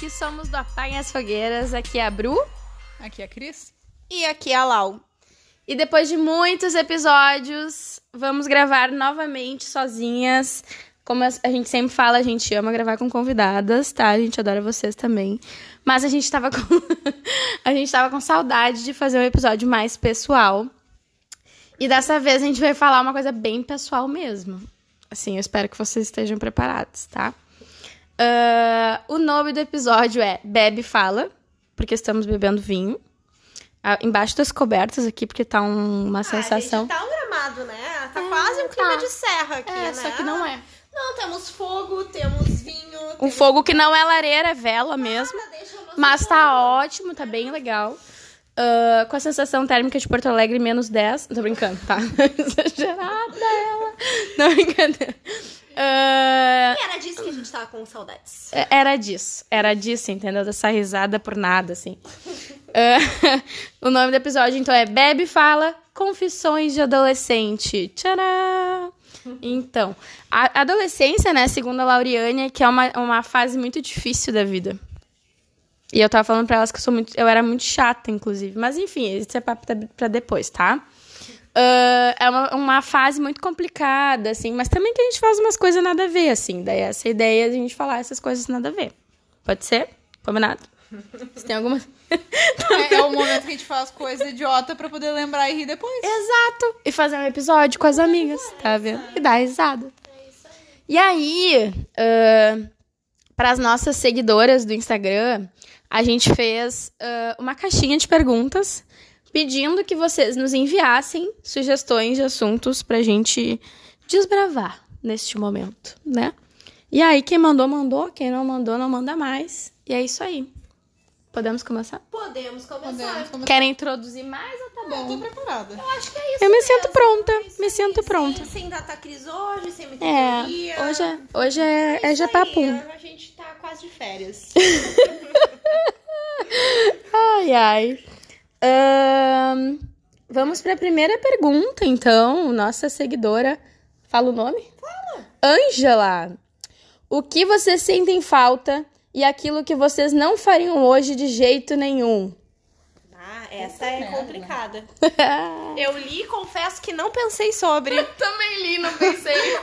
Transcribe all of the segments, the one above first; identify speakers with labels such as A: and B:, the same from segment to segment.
A: aqui somos do Apaguem as Fogueiras. Aqui é a Bru.
B: Aqui é a Cris.
C: E aqui é a Lau.
A: E depois de muitos episódios, vamos gravar novamente sozinhas. Como a gente sempre fala, a gente ama gravar com convidadas, tá? A gente adora vocês também. Mas a gente tava com a gente tava com saudade de fazer um episódio mais pessoal. E dessa vez a gente vai falar uma coisa bem pessoal mesmo. Assim, eu espero que vocês estejam preparados, tá? Uh, o nome do episódio é Bebe Fala, porque estamos bebendo vinho. Uh, embaixo das cobertas aqui, porque tá um- uma sensação.
C: Ah, gente, tá um gramado, né? Tá
A: É,
C: quase um clima
A: tá.
C: de serra aqui,
A: É,
C: né?
A: só que não é.
C: Não, temos fogo, temos vinho.
A: Um
C: temos
A: fogo que não é lareira, é vela mesmo. Mas tá ótimo, tá bem legal. Ah, com a sensação térmica de Porto Alegre, menos 10. Tô brincando, tá? Exagerada ela. Não, brincadeira. Ah,
C: E era disso que a gente tava com saudades.
A: era disso. Era disso, entendeu? Dessa risada por nada, assim. Ah, o nome do episódio, então, é Bebe Fala Confissões de Adolescente. Tcharam! Então, a adolescência, né, segundo a Lauriane, é que é uma, uma fase muito difícil da vida. E eu tava falando pra elas que eu sou muito. Eu era muito chata, inclusive. Mas enfim, isso é papo pra depois, tá? Ah, é uma, uma fase muito complicada, assim, mas também que a gente faz umas coisas nada a ver, assim. Daí essa ideia é a gente falar essas coisas nada a ver. Pode ser? Combinado? Você tem alguma.
B: É, é o momento que a gente faz coisa idiota pra poder lembrar e rir depois.
A: Exato! E fazer um episódio com as amigas, tá vendo? E dar risada. E aí, para as nossas seguidoras do Instagram, a gente fez ah, uma caixinha de perguntas pedindo que vocês nos enviassem sugestões de assuntos pra gente desbravar neste momento, né? E aí, quem mandou, mandou. Quem não mandou, não manda mais. E é isso aí. Podemos começar?
C: Podemos começar.
B: Podemos começar.
A: Querem introduzir mais ou tá
B: Eu tô
A: bom?
B: preparada.
C: Eu acho que é isso
A: Eu me
C: mesmo.
A: sinto pronta,
C: Isso
A: me
C: aí,
A: sinto
C: sem-
A: pronta.
C: Sem data crise hoje, sem muita
A: É,
C: teoria.
A: hoje é, hoje é, é
C: Isso
A: já
C: aí,
A: papum.
C: A gente tá quase de férias.
A: Ai, ai. Ahn, vamos para a primeira pergunta, então. Nossa seguidora. Fala o nome? Fala. Ângela. O que vocês sentem falta e aquilo que vocês não fariam hoje de jeito nenhum?
C: Ah, essa é complicada. Eu li e confesso que não pensei sobre.
A: Também li, não pensei.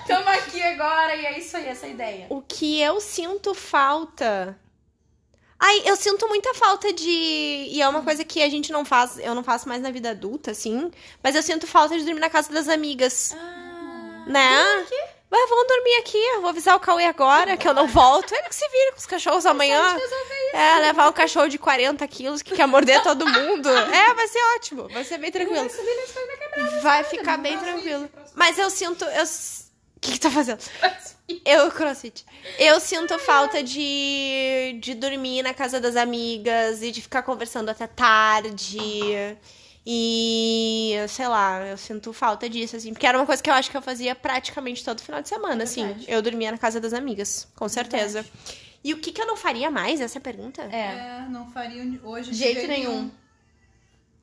A: Estamos aqui agora e é isso aí, essa ideia.
C: O que eu sinto falta. Ai, eu sinto muita falta de. E é uma coisa que a gente não faz, eu não faço mais na vida adulta, assim. Mas eu sinto falta de dormir na casa das amigas. Né? Mas vamos dormir aqui. Eu vou avisar o Cauê agora que eu não volto. Ele que se vira com os cachorros amanhã. É, levar um cachorro de 40 quilos que quer morder todo mundo. É, vai ser ótimo. Vai ser bem tranquilo. Vai ficar bem tranquilo. Mas eu sinto. Eu... O que, que tá fazendo? Eu, crossfit. Eu sinto falta de, de dormir na casa das amigas e de ficar conversando até tarde. E, sei lá, eu sinto falta disso, assim. Porque era uma coisa que eu acho que eu fazia praticamente todo final de semana, assim.
A: verdade.
C: Eu dormia na casa das amigas, com certeza. E o que, que eu não faria mais? Essa é a pergunta?
A: É.
B: É, não faria hoje de
A: Jeito nenhum.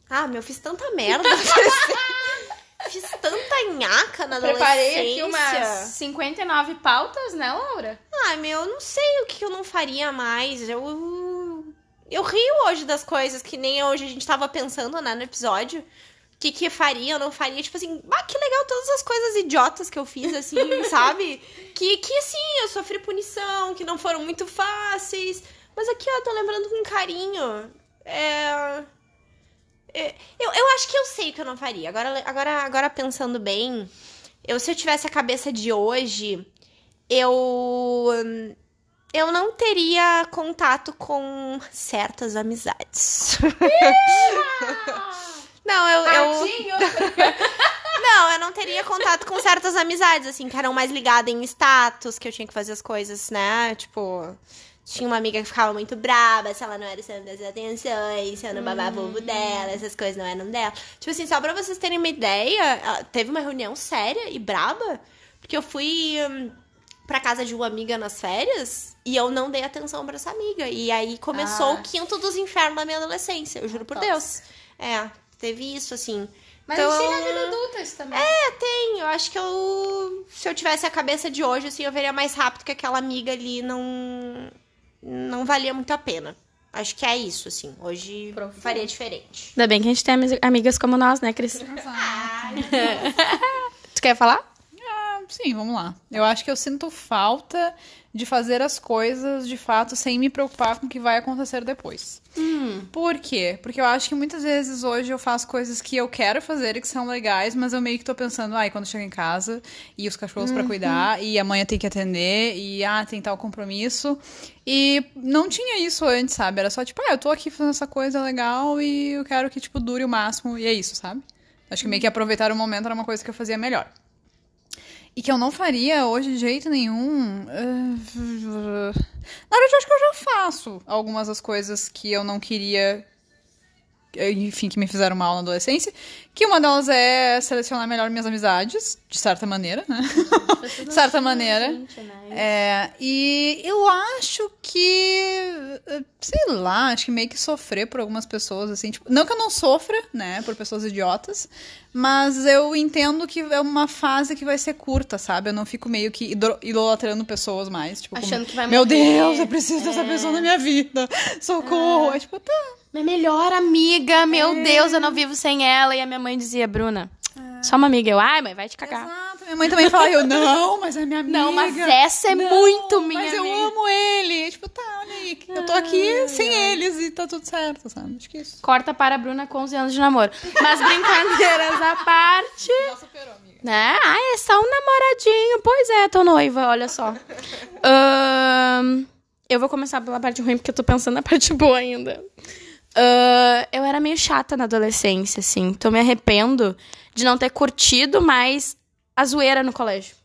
C: Ah, meu, eu fiz tanta merda. fiz tanta nhaca na
A: Preparei aqui umas 59 pautas, né, Laura?
C: Ai, meu, eu não sei o que eu não faria mais. Eu. Eu rio hoje das coisas que nem hoje a gente tava pensando, né, no episódio. O que que faria, eu não faria. Tipo assim, ah, que legal todas as coisas idiotas que eu fiz, assim, sabe? Que, que assim, eu sofri punição, que não foram muito fáceis. Mas aqui, ó, tô lembrando com carinho. É. é, Eu, eu acho que eu sei o que eu não faria. Agora, agora, agora pensando bem, eu se eu tivesse a cabeça de hoje, eu eu não teria contato com certas amizades. não, eu, eu não, eu não teria contato com certas amizades assim que eram mais ligadas em status, que eu tinha que fazer as coisas, né? Tipo, tinha uma amiga que ficava muito braba se ela não era o centro das atenções, se eu não babava o ovo dela, essas coisas não eram dela. Tipo assim, só pra vocês terem uma ideia, teve uma reunião séria e braba, porque eu fui hum, pra casa de uma amiga nas férias e eu não dei atenção pra essa amiga. E aí começou
A: Ah.
C: o quinto dos infernos da minha adolescência, eu juro por
A: Tóxico.
C: Deus. É, teve isso, assim.
A: Mas
C: Então,
A: tem na vida adulta isso também.
C: É, tem. Eu acho que eu. Se eu tivesse a cabeça de hoje, assim, eu veria mais rápido que aquela amiga ali não. Não valia muito a pena. Acho que é isso, assim. Hoje faria diferente.
A: Ainda bem que a gente tem ami- amigas como nós, né, Cris? tu quer falar?
B: Ah, sim, vamos lá. Eu acho que eu sinto falta de fazer as coisas de fato sem me preocupar com o que vai acontecer depois. Por quê? Porque eu acho que muitas vezes hoje eu faço coisas que eu quero fazer e que são legais, mas eu meio que tô pensando, ai, quando chego em casa e os cachorros pra cuidar e amanhã tem que atender e ah, tem tal compromisso. E não tinha isso antes, sabe? Era só tipo, ah, eu tô aqui fazendo essa coisa legal e eu quero que tipo dure o máximo e é isso, sabe? Acho que meio que aproveitar o momento era uma coisa que eu fazia melhor. E que eu não faria hoje de jeito nenhum. eh, Na verdade, eu acho que eu já faço algumas das coisas que eu não queria. Enfim, que me fizeram mal na adolescência. Que uma delas é selecionar melhor minhas amizades, de certa maneira, né? de certa maneira. É, e eu acho que, sei lá, acho que meio que sofrer por algumas pessoas, assim, tipo, não que eu não sofra, né, por pessoas idiotas, mas eu entendo que é uma fase que vai ser curta, sabe? Eu não fico meio que idol- idolatrando pessoas mais, tipo,
A: Achando
B: como,
A: que vai
B: meu
A: morrer.
B: Deus, eu preciso dessa pessoa na minha vida, socorro, é, tipo, tá,
A: Minha melhor amiga, meu Deus, eu não vivo sem ela. E a minha mãe dizia, Bruna, só uma amiga. Eu, ai, mãe, vai te cagar.
B: Exato. Minha mãe também fala, eu, não, mas é minha amiga.
A: Não, mas essa é muito minha
B: Mas eu
A: amiga.
B: amo ele. Tipo, tá, olha aí. Eu tô aqui sem eles e tá tudo certo, sabe? Acho que é isso.
A: Corta para a Bruna com 11 anos de namoro. Mas brincadeiras à parte.
B: Já superou, amiga.
A: Né? Ah, é só um namoradinho. Pois é, tô noiva, olha só. Ahn, eu vou começar pela parte ruim, porque eu tô pensando na parte boa ainda. Ahn, eu era meio chata na adolescência, assim. Então me arrependo de não ter curtido mais a zoeira no colégio.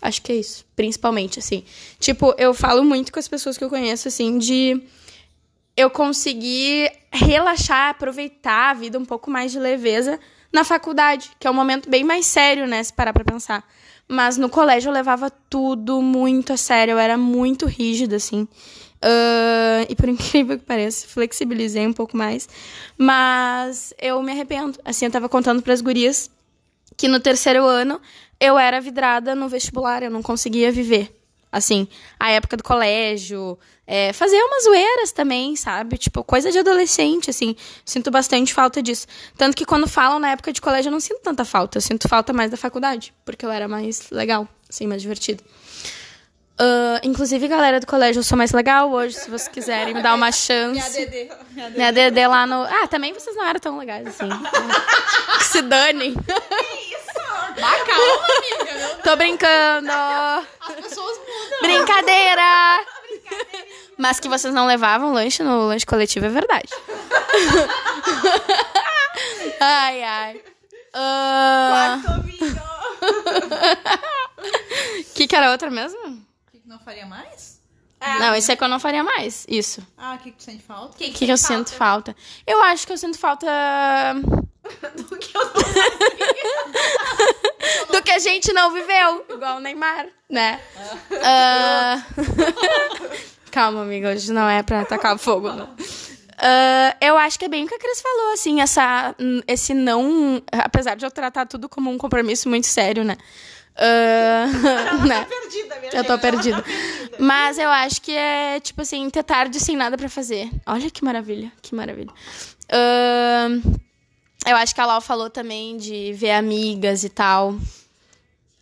A: Acho que é isso, principalmente, assim. Tipo, eu falo muito com as pessoas que eu conheço, assim, de eu conseguir relaxar, aproveitar a vida um pouco mais de leveza na faculdade, que é um momento bem mais sério, né, se parar pra pensar. Mas no colégio eu levava tudo muito a sério, eu era muito rígida, assim. Ahn, e por incrível que pareça, flexibilizei um pouco mais. Mas eu me arrependo. Assim, eu tava contando pras gurias que no terceiro ano eu era vidrada no vestibular, eu não conseguia viver. Assim, a época do colégio, é, fazer umas zoeiras também, sabe? Tipo, coisa de adolescente, assim. Sinto bastante falta disso. Tanto que quando falam na época de colégio, eu não sinto tanta falta. Eu sinto falta mais da faculdade, porque eu era mais legal, assim, mais divertido. Ah, inclusive, galera do colégio, eu sou mais legal hoje, se vocês quiserem me dar uma chance.
B: Dedê.
A: Minha DD lá no. Ah, também vocês não eram tão legais assim. que se danem.
B: Calma, amiga.
A: Tô brincando.
B: As pessoas mudam.
A: Brincadeira. Mas que vocês não levavam lanche no lanche coletivo é verdade. ai, ai. Ah, que que era outra mesmo?
B: Que que não faria mais?
A: Não, isso é que eu não faria mais. Isso.
B: Ah, o que que tu sente falta?
A: O que, que eu sinto falta? Eu acho que eu sinto falta.
C: Do que eu não
A: do que a gente não viveu, igual o Neymar, né? Ah, Calma, amiga, hoje não é pra tacar fogo, não. Ah, eu acho que é bem o que a Cris falou, assim, essa, esse não. Apesar de eu tratar tudo como um compromisso muito sério, né? Ah, né?
C: perdida, minha
A: Eu tô perdida. Mas eu acho que é, tipo assim, ter tarde sem nada pra fazer. Olha que maravilha, que maravilha. Ahn, eu acho que a Lau falou também de ver amigas e tal.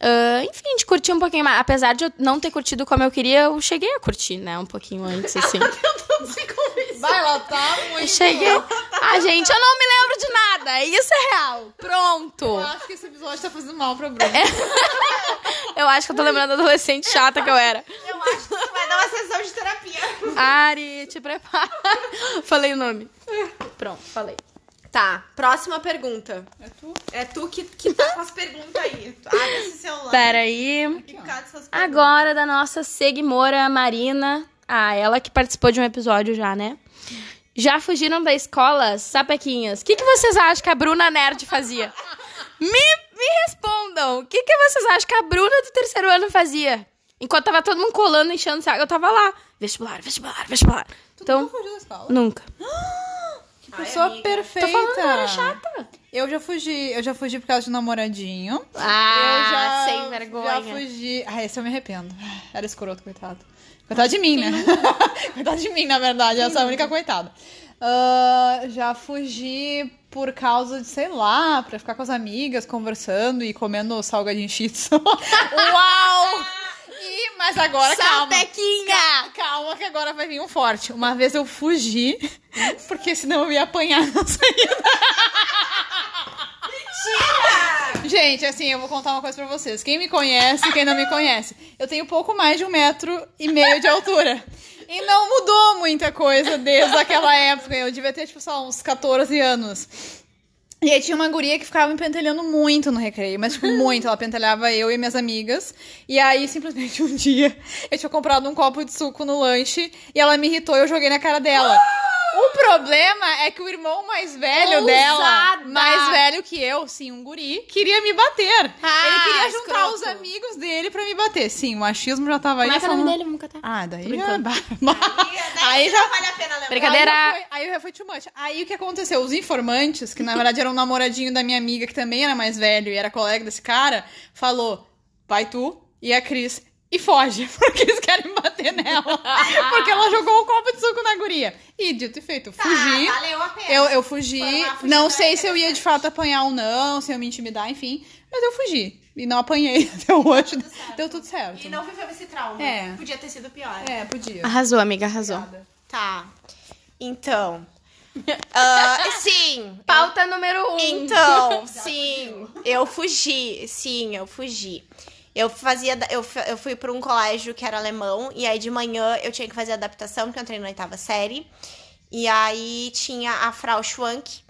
A: Ah, enfim, de curtir um pouquinho mais. Apesar de eu não ter curtido como eu queria, eu cheguei a curtir, né? Um pouquinho antes, assim.
B: Vai lá, tá
A: Eu
B: muito.
A: cheguei. Ah, gente, eu não me lembro de nada. Isso é real. Pronto.
B: Eu acho que esse episódio tá fazendo mal pra Bruna.
A: Eu acho que eu tô lembrando da adolescente chata que eu era.
C: Eu acho que tu vai dar uma sessão de terapia.
A: Ari, te prepara. Falei o nome. Pronto, falei.
C: Tá, próxima pergunta.
B: É tu?
C: É tu que, que tá com as perguntas aí. Abre esse celular.
A: Peraí.
C: Que cada essas perguntas.
A: Agora da nossa seguimora Marina. Ah, ela que participou de um episódio já, né? Já fugiram da escola, sapequinhas? O que, que vocês acham que a Bruna Nerd fazia? Me, me respondam. O que, que vocês acham que a Bruna do terceiro ano fazia? Enquanto tava todo mundo colando, enchendo saco, eu tava lá. Vestibular, vestibular, vestibular.
B: Tu
A: Então,
B: nunca fugiu da escola?
A: nunca.
B: Que pessoa perfeita.
A: Tô falando, eu era chata.
B: Eu já fugi, eu já fugi por causa de namoradinho.
A: Ah,
B: eu já,
A: sem vergonha.
B: Já fugi. Ah, esse eu me arrependo. Era escroto, coitado. Coitado de mim, né? coitado de mim, na verdade. Eu sou a única coitada. Ah, já fugi por causa de, sei lá, pra ficar com as amigas, conversando e comendo salgadinho cheetos. Uau! E, mas agora, calma.
C: Salpequinha!
B: Calma, que agora vai vir um forte. Uma vez eu fugi, porque senão eu ia apanhar na saída. Gente, assim, eu vou contar uma coisa pra vocês. Quem me conhece, quem não me conhece, eu tenho pouco mais de um metro e meio de altura. E não mudou muita coisa desde aquela época. Eu devia ter, tipo, só uns 14 anos. E aí tinha uma guria que ficava me pentelhando muito no recreio, mas tipo, muito. Ela pentelhava eu e minhas amigas. E aí, simplesmente, um dia, eu tinha comprado um copo de suco no lanche e ela me irritou e eu joguei na cara dela. O problema é que o irmão mais velho dela,
C: Ousada!
B: mais velho que eu, sim, um guri, queria me bater.
C: Ah,
B: Ele queria juntar
C: escroto.
B: os amigos dele pra me bater. Sim, o machismo já tava aí.
A: Como é que é o nome dele? Vamos catar.
B: Ah, daí já...
A: brincando.
B: aí já
C: vale a pena lembrar.
A: Brincadeira.
B: Aí já foi, aí já foi too much. Aí o que aconteceu? Os informantes, que na verdade era um namoradinho da minha amiga, que também era mais velho e era colega desse cara, falou: vai tu e a Cris. E foge, porque eles querem bater nela. porque ela jogou um copo de suco na guria. E dito e feito, eu fugi.
C: Tá, valeu a pena.
B: Eu, eu fugi. Não sei se eu ia de fato apanhar ou não, se eu me intimidar, enfim. Mas eu fugi. E não apanhei até hoje.
C: tudo certo.
B: Deu tudo certo.
C: E não viveu esse trauma.
B: É.
C: Podia ter sido pior.
B: É, podia.
A: Arrasou, amiga, arrasou.
C: Tá. Então. ah, sim.
A: Pauta número um.
C: Então, sim, eu fugi, sim, eu fugi. Eu fazia, da- eu, eu fui para um colégio que era alemão, e aí de manhã eu tinha que fazer adaptação, porque eu entrei na oitava série. E aí tinha a Frau Schwank,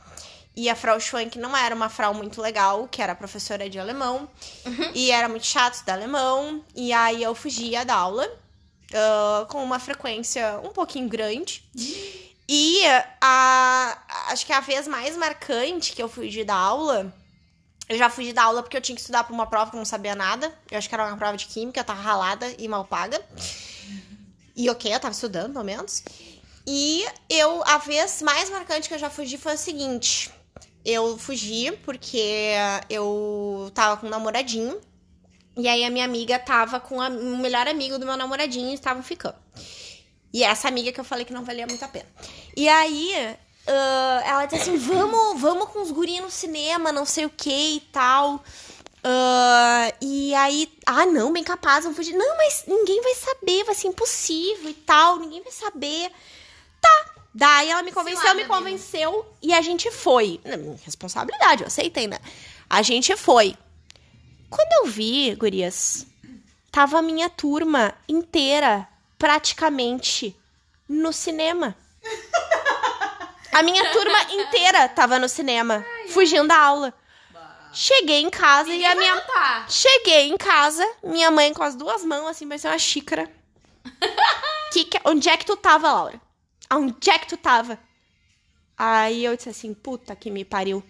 C: e a Frau Schwank não era uma Frau muito legal, que era professora de alemão, e era muito chato estudar alemão, e aí eu fugia da aula, ah, com uma frequência um pouquinho grande. E a, acho que a vez mais marcante que eu fugi da aula, eu já fugi da aula porque eu tinha que estudar pra uma prova que eu não sabia nada. Eu acho que era uma prova de química, eu tava ralada e mal paga. E ok, eu tava estudando, pelo menos. E eu, a vez mais marcante que eu já fugi foi o seguinte. Eu fugi porque eu tava com um namoradinho. E aí a minha amiga tava com a- o melhor amigo do meu namoradinho e estavam ficando. E essa amiga que eu falei que não valia muito a pena. E aí, ah, ela disse assim: vamos, vamos com os gurinhos no cinema, não sei o que e tal. Ah, e aí, ah, não, bem capaz, vamos fugir. Não, mas ninguém vai saber, vai ser impossível e tal, ninguém vai saber. Tá. Daí ela me convenceu,
A: Cilada,
C: me
A: amiga.
C: convenceu e a gente foi. Responsabilidade, eu aceitei, né? A gente foi. Quando eu vi, gurias, tava a minha turma inteira, praticamente, no cinema. A minha turma inteira tava no cinema, fugindo da aula. Cheguei em casa e a minha.
A: Tá.
C: Cheguei em casa, minha mãe com as duas mãos, assim, parecia uma xícara. que que... Onde é que tu tava, Laura? Onde é que tu tava? Aí eu disse assim, puta que me pariu. O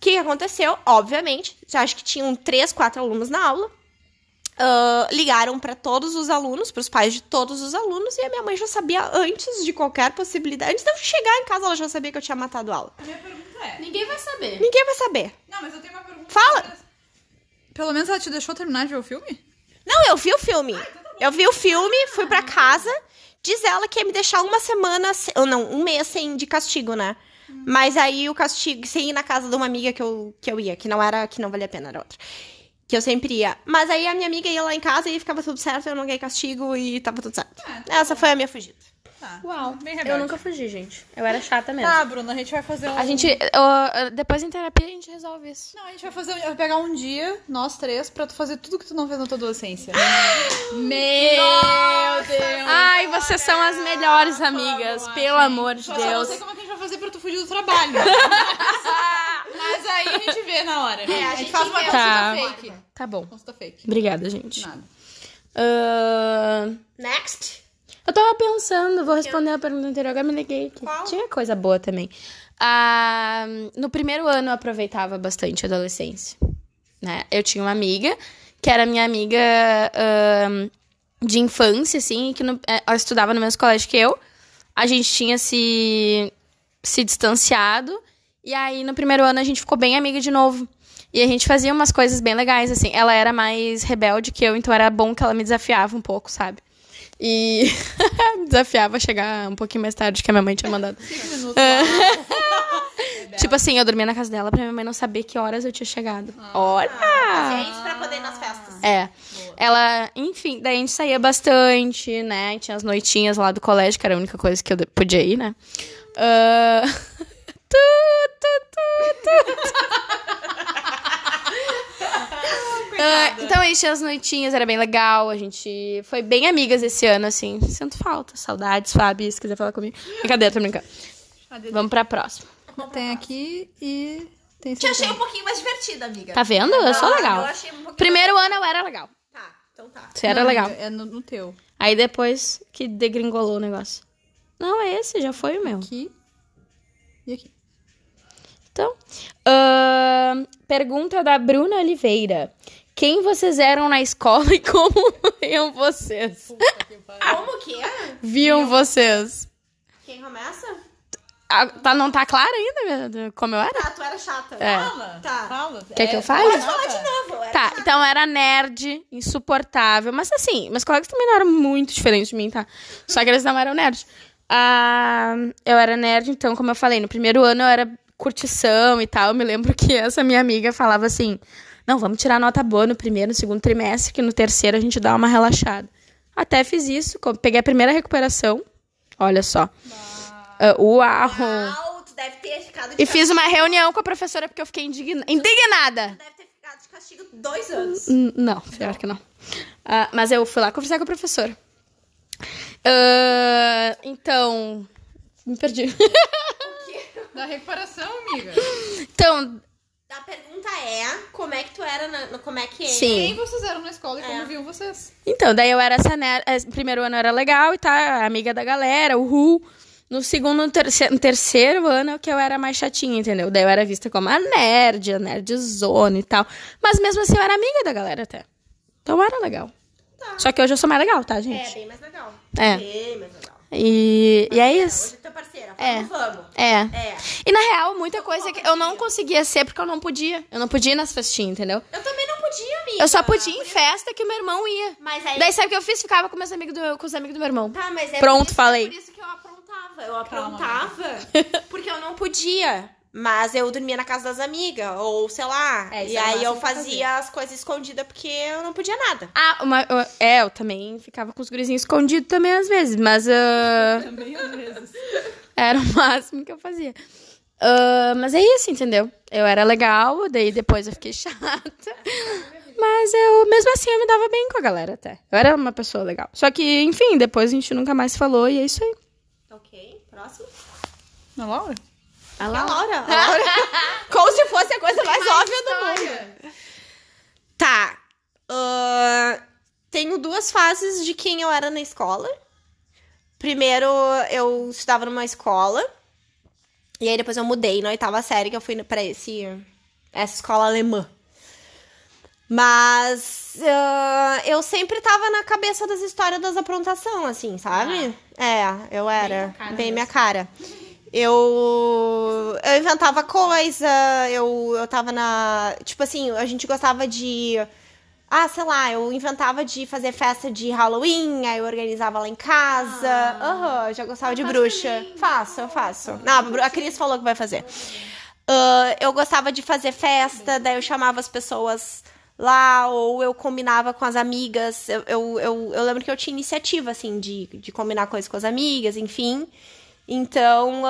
C: que aconteceu? Obviamente, acho que tinham três, quatro alunos na aula. Ah, ligaram pra todos os alunos, pros pais de todos os alunos, e a minha mãe já sabia antes de qualquer possibilidade. Antes de eu chegar em casa, ela já sabia que eu tinha matado a aula.
B: Minha pergunta é.
A: Ninguém vai saber.
C: Ninguém vai saber.
B: Não, mas eu tenho uma pergunta.
C: Fala.
B: Pelo menos ela te deixou terminar de ver o filme?
C: Não, eu vi o filme. Eu vi o filme, fui pra casa. Diz ela que ia me deixar uma semana, se- ou não, um mês sem de castigo, né? Mas aí o castigo, sem ir na casa de uma amiga que eu, que eu ia, que não era, que não valia a pena, era outra. Que eu sempre ia. Mas aí a minha amiga ia lá em casa e ficava tudo certo, eu não ganhei castigo e tava tudo certo. Essa foi a minha fugida.
B: Tá.
A: Uau.
B: Bem
A: Eu nunca fugi, gente. Eu era chata mesmo.
B: Tá, Bruna, a gente vai fazer um.
A: A gente. eu- depois em terapia a gente resolve isso.
B: Não, a gente vai fazer. Vai pegar um dia, nós três, pra tu fazer tudo que tu não fez na tua adolescência. Meu Deus!
A: Ai, vocês são as melhores amigas, pelo
B: gente.
A: amor de
B: Só só não sei
A: Deus.
B: como é que a gente vai fazer pra tu fugir do trabalho. Mas aí a gente vê na hora.
C: É, a
B: a gente faz uma consulta
A: Tá.
B: fake.
A: Tá bom.
B: Consulta fake.
A: Obrigada, gente.
B: Nada.
A: Ahn,
C: Next.
A: Eu tava pensando, vou responder a pergunta anterior, agora me liguei que
C: Qual?
A: tinha coisa boa também. Ah, no primeiro ano eu aproveitava bastante a adolescência. Né? Eu tinha uma amiga, que era minha amiga de infância, assim, que no- eh, ela estudava no mesmo colégio que eu. A gente tinha se, se distanciado. E aí, no primeiro ano, a gente ficou bem amiga de novo. E a gente fazia umas coisas bem legais, assim. Ela era mais rebelde que eu, então era bom que ela me desafiava um pouco, sabe? E me desafiava a chegar um pouquinho mais tarde que a minha mãe tinha mandado.
B: Lá.
A: Tipo assim, eu dormia na casa dela pra minha mãe não saber que horas eu tinha chegado. Olha!
C: Gente, pra poder ir nas festas.
A: É. Ela, enfim, daí a gente saía bastante, né? Tinha as noitinhas lá do colégio, que era a única coisa que eu podia ir, né? Ah, tu, tu, tu, tu. Ah, então a gente tinha as noitinhas, era bem legal. A gente foi bem amigas esse ano, assim. Sinto falta, saudades, Fábio, se quiser falar comigo. Brincadeira, tô brincando. Vamos pra próxima.
B: Tem aqui e tem
C: Te achei um pouquinho mais divertida, amiga.
A: Tá vendo? Eu sou
C: Ah,
A: legal.
C: Eu achei um pouquinho
A: Primeiro ano eu era legal.
C: Tá, então tá.
A: Você era
B: Não,
A: legal.
B: É no, no teu.
A: Aí depois que degringolou o negócio. Não, é esse, já foi o meu.
B: Aqui e aqui.
A: Então, ahn, pergunta da Bruna Oliveira. Quem vocês eram na escola e como viam vocês?
C: Como que é?
A: Viam vocês?
C: Quem começa?
A: Ah, tá, não tá claro ainda como eu era?
C: Tá, tu era chata.
A: É.
B: Fala.
C: Tá.
B: Fala.
A: Quer que eu fale?
B: pode
C: Fala de novo.
A: Tá,
C: chata.
A: então eu era nerd, insuportável. Mas assim, meus colegas também não eram muito diferentes de mim, tá? Só que eles não eram nerds. Ah, eu era nerd, então, como eu falei, no primeiro ano eu era curtição e tal. Eu me lembro que essa minha amiga falava assim: não, vamos tirar nota boa no primeiro, no segundo trimestre, que no terceiro a gente dá uma relaxada. Até fiz isso, peguei a primeira recuperação. Olha só. Ah, uau!
C: Uau, tu deve ter ficado de
A: E fiz uma reunião com a professora porque eu fiquei indigna- indignada.
C: Deve ter ficado de castigo dois anos.
A: N- Não, pior que não. Ah, mas eu fui lá conversar com a professora. Ah, então. Me perdi.
B: Da recuperação, amiga.
A: então,
C: A pergunta é, como é que tu era, na, no- como é que é?
A: Sim.
B: Quem vocês eram na escola e como
C: É.
B: viam vocês?
A: então, daí eu era essa nerd. eh, Primeiro ano eu era legal e tá, amiga da galera, uhul. No segundo, no terceiro, no terceiro ano é que eu era mais chatinha, entendeu? Daí eu era vista como a nerd, a nerdzona e tal. Mas mesmo assim eu era amiga da galera até. Então era legal.
C: Tá.
A: Só que hoje eu sou mais legal, tá,
C: É,
A: gente?
C: bem mais legal.
A: É.
C: Bem mais legal.
A: E, e é
C: Hoje
A: isso.
C: é tua parceira.
A: É.
C: Vamos.
A: É.
C: É.
A: E na real, muita coisa que eu não conseguia ser porque eu não podia. Eu não podia ir nas festinhas, entendeu?
C: Eu também não podia, amiga.
A: Eu só podia em festa que o meu irmão ia.
C: Mas aí...
A: Daí sabe o que eu fiz? Ficava com meus amigos do, com os amigos do meu irmão.
C: Tá, mas é
A: Pronto,
C: por isso,
A: falei.
C: É por isso que eu aprontava. Eu
B: Calma,
C: aprontava porque eu não podia. Mas eu dormia na casa das amigas, ou sei lá.
A: É,
C: e
A: é
C: aí eu fazia as coisas escondidas porque eu não podia nada.
A: Ah, uma, eu- é, eu também ficava com os gurizinhos escondidos também às vezes, mas ah,
B: Também às vezes.
A: era o máximo que eu fazia. Ah, mas é isso, entendeu? Eu era legal, daí depois eu fiquei chata. Mas eu, mesmo assim, eu me dava bem com a galera até. Eu era uma pessoa legal. Só que, enfim, depois a gente nunca mais falou e é isso aí.
C: Ok, próximo.
B: Na Laura?
A: A
C: A Laura. A Laura. Como se fosse a coisa mais óbvia do mundo. Tá. ahn, tenho duas fases de quem eu era na escola. Primeiro, eu estudava numa escola. E aí depois eu mudei na oitava série, que eu fui pra esse, essa escola alemã. Mas ah, eu sempre tava na cabeça das histórias das aprontação, assim, sabe? É, eu era.
A: cara
C: Bem minha cara. Eu, eu inventava coisa, eu, eu tava na. Tipo assim, a gente gostava de. Ah, sei lá, eu inventava de fazer festa de Halloween, aí eu organizava lá em casa. Aham, eu já gostava de bruxa. Faço, eu faço. Não, a Cris falou que vai fazer. Ah, eu gostava de fazer festa, daí eu chamava as pessoas lá, ou eu combinava com as amigas. Eu, eu, eu, eu lembro que eu tinha iniciativa, assim, de, de combinar coisas com as amigas, enfim. Então,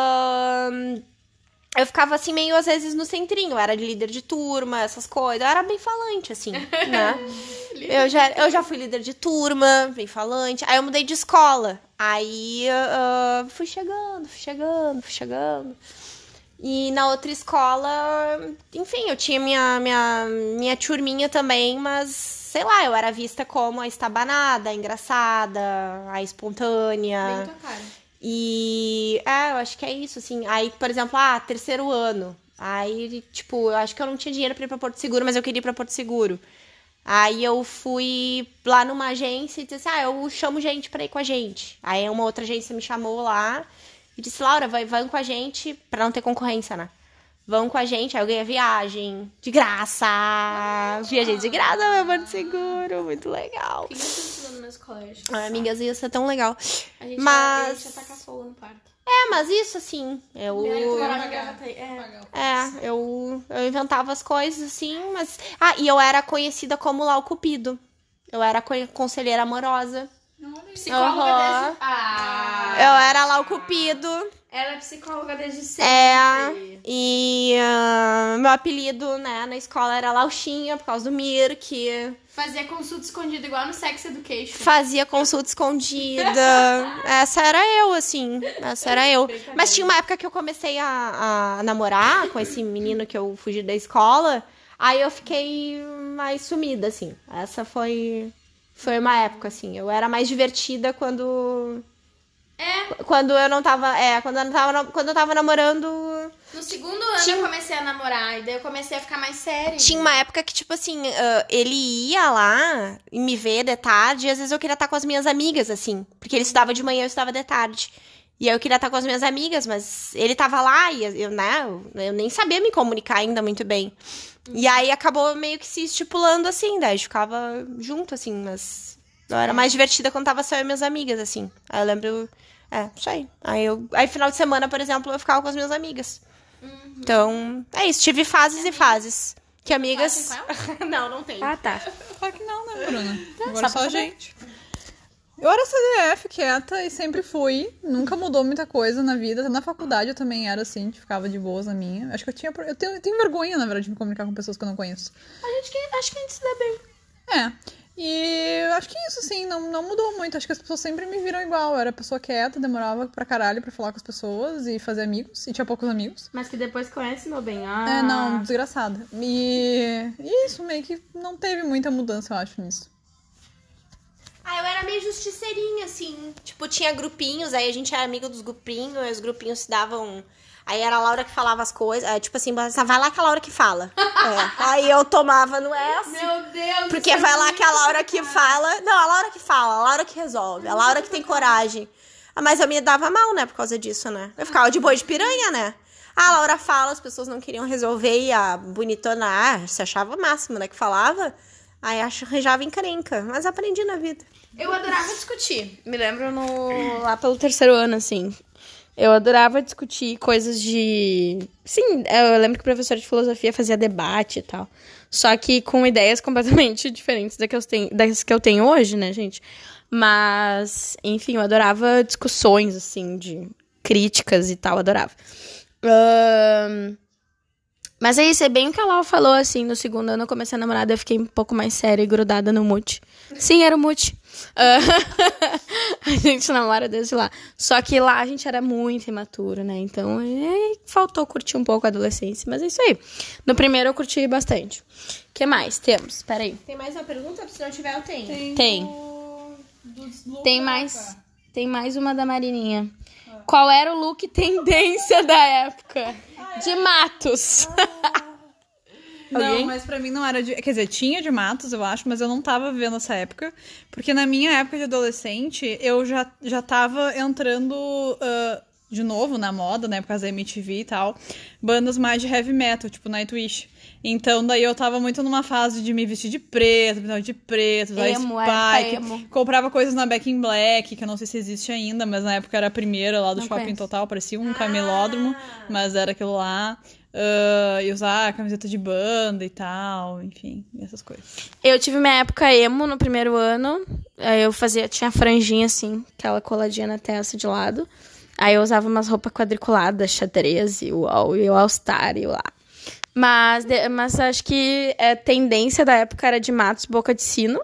C: eu ficava assim, meio às vezes no centrinho. Eu era de líder de turma, essas coisas. Eu era bem falante, assim, né? eu, já, eu já fui líder de turma, bem falante. Aí eu mudei de escola. Aí ah, fui chegando, fui chegando, fui chegando. E na outra escola, enfim, eu tinha minha, minha, minha turminha também, mas sei lá, eu era vista como a estabanada, a engraçada, a espontânea. E é, eu acho que é isso, assim. Aí, por exemplo, ah, terceiro ano. Aí, tipo, eu acho que eu não tinha dinheiro pra ir pra Porto Seguro, mas eu queria ir pra Porto Seguro. Aí eu fui lá numa agência e disse, ah, eu chamo gente pra ir com a gente. Aí uma outra agência me chamou lá e disse, Laura, vai, vai com a gente, pra não ter concorrência, né? vão com a gente. Aí eu ganhei a viagem de graça. Viajei de graça, meu de seguro. Muito legal.
A: O colégio?
C: Ai, amigas, isso é tão legal.
A: A gente
C: Mas-
A: ia, a gente ia tacar fogo no parque.
C: É, mas isso assim, eu.
A: É.
C: É, eu, eu inventava as coisas assim, mas. Ah, e eu era conhecida como Lau Cupido. Eu era co- conselheira amorosa.
A: Psicóloga
C: Aham.
A: desde... Ah!
C: Eu era Lau Cupido.
A: Ela é psicóloga desde sempre.
C: É. E ah, meu apelido, né, na escola era Lauxinha, por causa do Mirk.
A: Fazia consulta escondida igual no Sex Education.
C: Fazia consulta escondida. Essa era eu, assim. Essa era eu. Mas tinha uma época que eu comecei a, a namorar com esse menino que eu fugi da escola. Aí eu fiquei mais sumida, assim. Essa foi. Foi uma época, assim. Eu era mais divertida quando.
A: É,
C: Quando eu não tava. É, quando eu não tava, quando eu tava namorando.
A: no segundo ano
C: Tinha-
A: eu comecei a namorar. E daí eu comecei a ficar mais séria.
C: Tinha uma época que, tipo assim, ah, ele ia lá e me ver de tarde, e às vezes eu queria estar com as minhas amigas, assim. Porque ele estudava de manhã, eu estudava de tarde. E aí eu queria estar com as minhas amigas, mas ele tava lá e eu, né, eu, eu nem sabia me comunicar ainda muito bem. E aí acabou meio que se estipulando assim, daí gente ficava junto, assim, mas eu era mais divertida quando tava só eu e minhas amigas, assim. Aí eu lembro. É, isso aí. Aí, eu, aí final de semana, por exemplo, eu ficava com as minhas amigas. Então, é isso. Tive fases e fases. Que amigas.
A: Fazem com
C: não, não tem.
A: Ah, tá.
B: Claro que não, né, Bruna? Agora
A: só
B: só a gente. Eu era CDF, quieta, e sempre fui. Nunca mudou muita coisa na vida. Até na faculdade eu também era assim, ficava de boas na minha. Acho que eu tinha. Eu tenho, eu tenho vergonha, na verdade, de me comunicar com pessoas que eu não conheço.
A: A gente que, acho que a gente se dá bem.
B: É. E acho que isso, sim, não, não mudou muito. Acho que as pessoas sempre me viram igual. Eu era pessoa quieta, demorava pra caralho pra falar com as pessoas e fazer amigos. E tinha poucos amigos.
A: Mas que depois conhece, meu bem. Ah.
B: É, não, desgraçada. E, e isso, meio que não teve muita mudança, eu acho, nisso.
C: Ah, eu era meio justiceirinha, assim. Tipo, tinha grupinhos, aí a gente era amigo dos grupinhos, aí os grupinhos se davam. Aí era a Laura que falava as coisas. é, tipo assim, vai lá que a Laura que fala. É. Aí eu tomava, não é assim.
A: Meu Deus.
C: Porque vai lá que a Laura que fala. Não, a Laura que fala, a Laura que resolve, a Laura que tem coragem. Ah, Mas eu me dava mal, né, por causa disso, né? Eu ficava de boi de piranha, né? Ah, a Laura fala, as pessoas não queriam resolver e a bonitona ah, se achava o máximo, né? Que falava. Aí acho arranjava encrenca. Mas aprendi na vida.
A: Eu adorava discutir. Me lembro no lá pelo terceiro ano, assim. Eu adorava discutir coisas de. Sim, eu lembro que o professor de filosofia fazia debate e tal. Só que com ideias completamente diferentes das que eu tenho, das que eu tenho hoje, né, gente? Mas, enfim, eu adorava discussões, assim, de críticas e tal, adorava. Ahn, Mas é isso, é bem o que a Lau falou, assim, no segundo ano eu comecei a namorar, eu fiquei um pouco mais séria e grudada no mute. Sim, era o mute. Ah, a gente namora desde lá. Só que lá a gente era muito imaturo, né? Então, é, faltou curtir um pouco a adolescência, mas é isso aí. No primeiro eu curti bastante. O que mais temos? Peraí.
C: Tem mais uma pergunta? Se não tiver, eu tenho.
A: Tem.
B: do-
A: Tem mais, tem mais uma da Marininha. Qual era o look tendência da época? De Matos.
B: Não, mas pra mim não era de. Quer dizer, tinha de matos, eu acho, mas eu não tava vivendo essa época. Porque na minha época de adolescente, eu já, já tava entrando ah, de novo na moda, né? Por causa da MTV e tal. Bandas mais de heavy metal, tipo Nightwish. Então, daí eu tava muito numa fase de me vestir de preto, pintar de preto, usar
A: Emo, época
B: spike.
A: emo.
B: Comprava coisas na Back in Black, que eu não sei se existe ainda, mas na época era a primeira lá do
A: Não
B: Shopping
A: conheço.
B: Total, parecia um camelódromo, mas era aquilo lá. Ah, e usar camiseta de banda e tal, enfim, essas coisas.
A: Eu tive minha época emo no primeiro ano. Aí eu fazia, tinha franjinha assim, aquela coladinha na testa de lado. Aí eu usava umas roupas quadriculadas, xadrez e o, All- e o All-Star e o lá. Mas, mas acho que a tendência da época era de matos, boca de sino.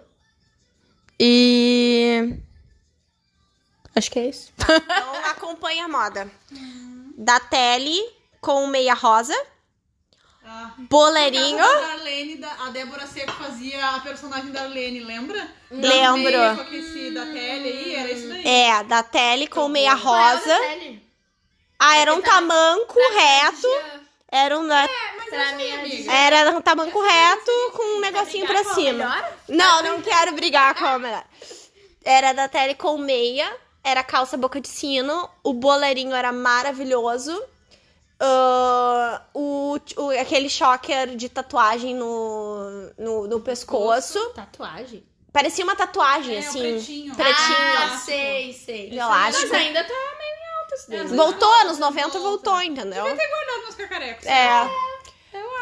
A: E. Acho que é isso.
C: Então acompanha a moda. Da Tele com meia rosa. Boleirinho.
B: Darlene, a Débora Seco fazia a personagem da Arlene, lembra?
C: Lembro.
B: Com aquele da tele aí, era isso daí.
C: É, da Tele com meia rosa. Ah, era um tamanco reto. Era um, né, era um tamanco reto com um negocinho pra cima. Não, não quero brigar com a melhor. Era da Tele com meia. Era calça boca de sino. O boleirinho era maravilhoso. ah, o, o- aquele choker de tatuagem no, no, no pescoço.
A: Tatuagem?
C: Parecia uma tatuagem,
B: É,
C: assim.
B: pretinho.
C: Pretinho.
A: Ah, sei, sei.
C: Eu acho.
A: Mas ainda tá meio alta esse desenho.
C: Voltou, anos 90 voltou, entendeu?
B: Devia ter guardado meus cacarecos.
C: É.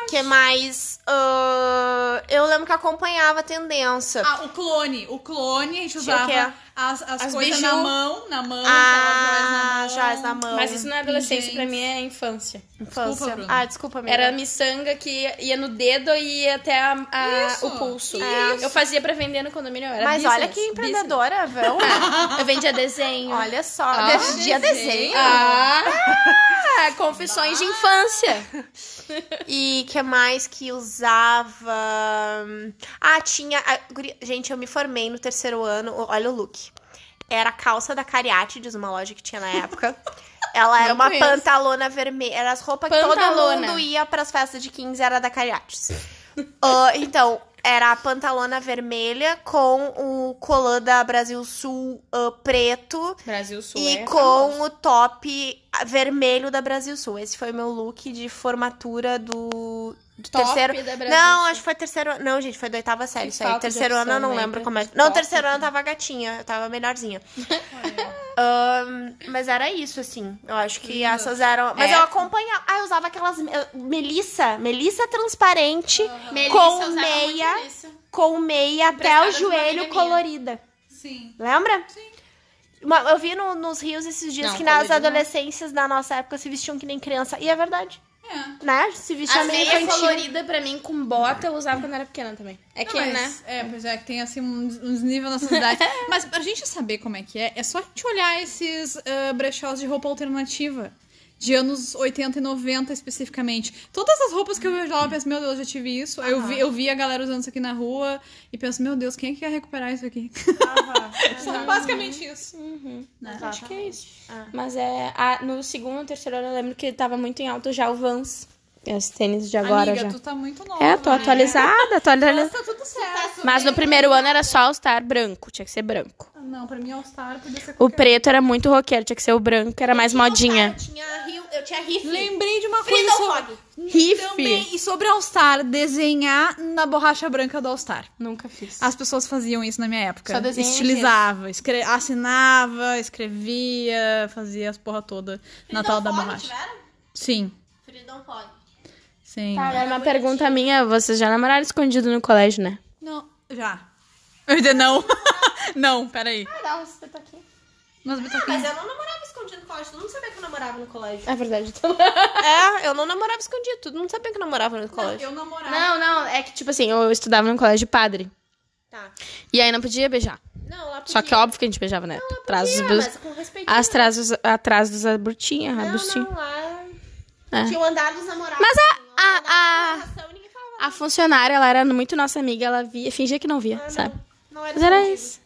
C: que mais? Ah, eu lembro que acompanhava a tendência.
B: Ah, o clone. O clone, a gente
C: Tinha o
B: usava as, as,
A: As
B: coisas na mão, na mão,
C: Ah,
B: aquelas
C: joias na mão.
A: Mas isso não é adolescência,
B: Pingentes.
A: pra mim é infância.
C: Infância.
B: Desculpa, Bruna.
C: ah, desculpa, amiga.
A: Era miçanga que ia- no dedo e ia até a- a-
B: Isso,
A: o pulso.
C: isso.
A: Eu fazia pra vender no condomínio. Era
C: Mas
A: business,
C: olha que empreendedora, viu?
A: business. Eu vendia desenho.
C: Olha só.
A: Ah,
C: dia desenho.
A: Ah, confissões de infância.
C: E que mais que usava? Ah, tinha. a- Gente, eu me formei no terceiro ano. Olha o look. Era a calça da Cariátides, uma loja que tinha na época. Ela era
A: Não
C: uma
A: conheço.
C: pantalona vermelha. Era as roupas que todo mundo ia pras festas de 15, era da Cariátides. Ah, então, era a pantalona vermelha com o colã da Brasil Sul ah, preto.
A: Brasil Sul
C: E
A: é
C: com
A: famoso.
C: o top vermelho da Brasil Sul. Esse foi o meu look de formatura do, do
A: Top
C: terceiro.
A: da Brasil
C: não, acho que foi terceiro. Não, gente, foi da oitava série. Isso aí. Terceiro ano eu não
A: né,
C: lembro como é. Não,
A: top.
C: terceiro ano eu tava gatinha, eu tava melhorzinha. Ahn, mas era isso, assim. Eu acho que essas eram. Mas
A: É.
C: eu acompanhava. Ah, eu usava aquelas. Melissa. Melissa transparente.
A: Melissa
C: com
A: muito
C: meia.
A: Melissa.
C: Com meia até o joelho colorida.
B: Sim.
C: Lembra? Sim. eu vi no- nos rios esses dias
A: Não,
C: que nas
A: não.
C: adolescências da nossa época se vestiam que nem criança. E é verdade.
B: É.
C: Né? Se vestia
A: As
C: meio
A: meias
C: infantil.
A: coloridas pra mim com bota eu usava quando era pequena também. É que,
B: Não,
A: né?
B: mas, É, pois é, que tem assim uns, uns níveis na sociedade. mas pra gente saber como é que é, é só a gente olhar esses ah, brechós de roupa alternativa. De anos 80 e 90 especificamente. Todas as roupas que eu vejo lá, eu penso, meu Deus, já tive isso. Aí Eu, vi, eu vi a galera usando isso aqui na rua e penso, meu Deus, quem é que quer recuperar isso aqui? Só basicamente isso. Né?
A: Acho que é isso.
C: Ah.
A: Mas é. a- no segundo terceiro ano eu lembro que tava muito em alto já o Vans. As tênis de agora
B: Amiga,
A: já.
B: tu tá muito nova.
A: É, tô
B: né?
A: atualizada,
B: Mas
A: atualizada.
B: tá tudo certo.
A: Mas no primeiro ano era só All-Star branco, tinha que ser branco.
B: Ah, Não, pra mim All Star podia ser
A: O
B: qualquer
A: preto era muito roqueiro, tinha que ser o branco, era mais modinha.
C: Eu tinha, rio, eu tinha riff.
B: Lembrei de uma coisa sobre...
A: Riff.
B: Também, e sobre All Star, desenhar na borracha branca do All Star.
A: Nunca fiz.
B: As pessoas faziam isso na minha época.
A: Só desenha
B: Estilizava, escre... assinava, escrevia, fazia as porra toda na tal da borracha. Sim,
C: Freedom Fog.
B: Sim.
A: Tá, agora uma pergunta minha, vocês já namoraram escondido no colégio, né?
B: Não, já. Eu ainda não. não, peraí.
A: Dá um espeto aqui.
B: Mas
C: Mas eu não namorava escondido no colégio. Todo mundo sabia que eu namorava no colégio.
A: É verdade. Então...
C: É, eu não namorava escondido. Todo mundo sabia que eu namorava no colégio.
B: eu namorava.
A: Não, não, é que tipo assim, eu estudava num colégio padre.
C: Tá.
A: E aí não podia beijar.
C: Não, lá podia.
A: Só que é óbvio que a gente beijava, né? Atrás dos,
C: mas com respeito.
A: atrás dos, atrás dos abortinhos,
C: Não,
A: rabustinhos.
C: não, lá...
A: É.
C: Tinha o andar dos namorados.
A: Mas a- a- a- funcionária, ela era muito nossa amiga, ela via, fingia que não via,
C: Ah,
A: sabe?
C: Não, não era
A: Mas era isso.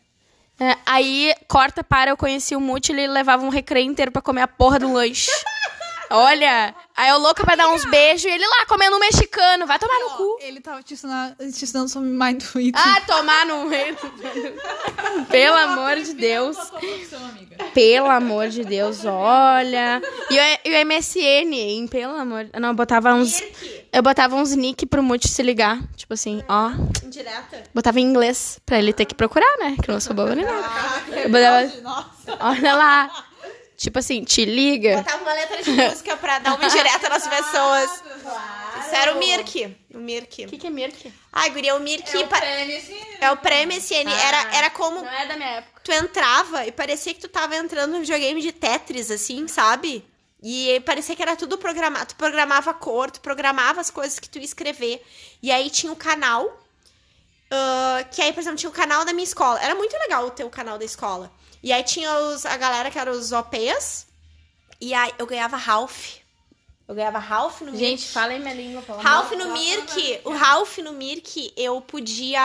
A: É, aí, corta para, eu conheci o Muti, ele levava um recreio inteiro pra comer a porra do lanche. Olha, aí eu louca pra dar uns beijos e ele lá comendo um mexicano, vai tomar no cu.
B: Ele tava te ensinando, te ensinando sobre mindfulness.
A: Ah, tomar no meio. Pelo amor de Deus. Pelo amor de Deus, olha. E o, e o MSN, hein? Pelo amor. Não, eu botava uns. Eu botava uns nick pro Muti se ligar. Tipo assim, ó.
C: indireta.
A: Botava em inglês pra ele ter que procurar, né? Que eu não sou boba nem nada.
C: Ah,
A: Eu botava,
B: Nossa.
A: olha lá. Tipo assim, te liga.
C: Botava uma letra de música pra dar uma indireta nas pessoas. Isso era o Mirk. O Mirk.
A: O que, que é Mirk?
C: Ai, guria, o Mirk
B: É o
C: pa-
B: prêmio,
C: é o prêmio MSN. Era, era como
A: Não é da minha época.
C: tu entrava e parecia que tu tava entrando no videogame de Tetris, assim, sabe? E parecia que era tudo programado. Tu programava a cor, tu programava as coisas que tu ia escrever. E aí tinha o canal. ah, que aí, por exemplo, tinha o canal da minha escola. Era muito legal ter o canal da escola. E aí tinha os, a galera que eram os OPs. E aí eu ganhava Ralph. Eu ganhava Ralph no
A: Gente, fala em minha língua, pelo.
C: Ralph no Mirk, o Ralph no Mirk, eu podia.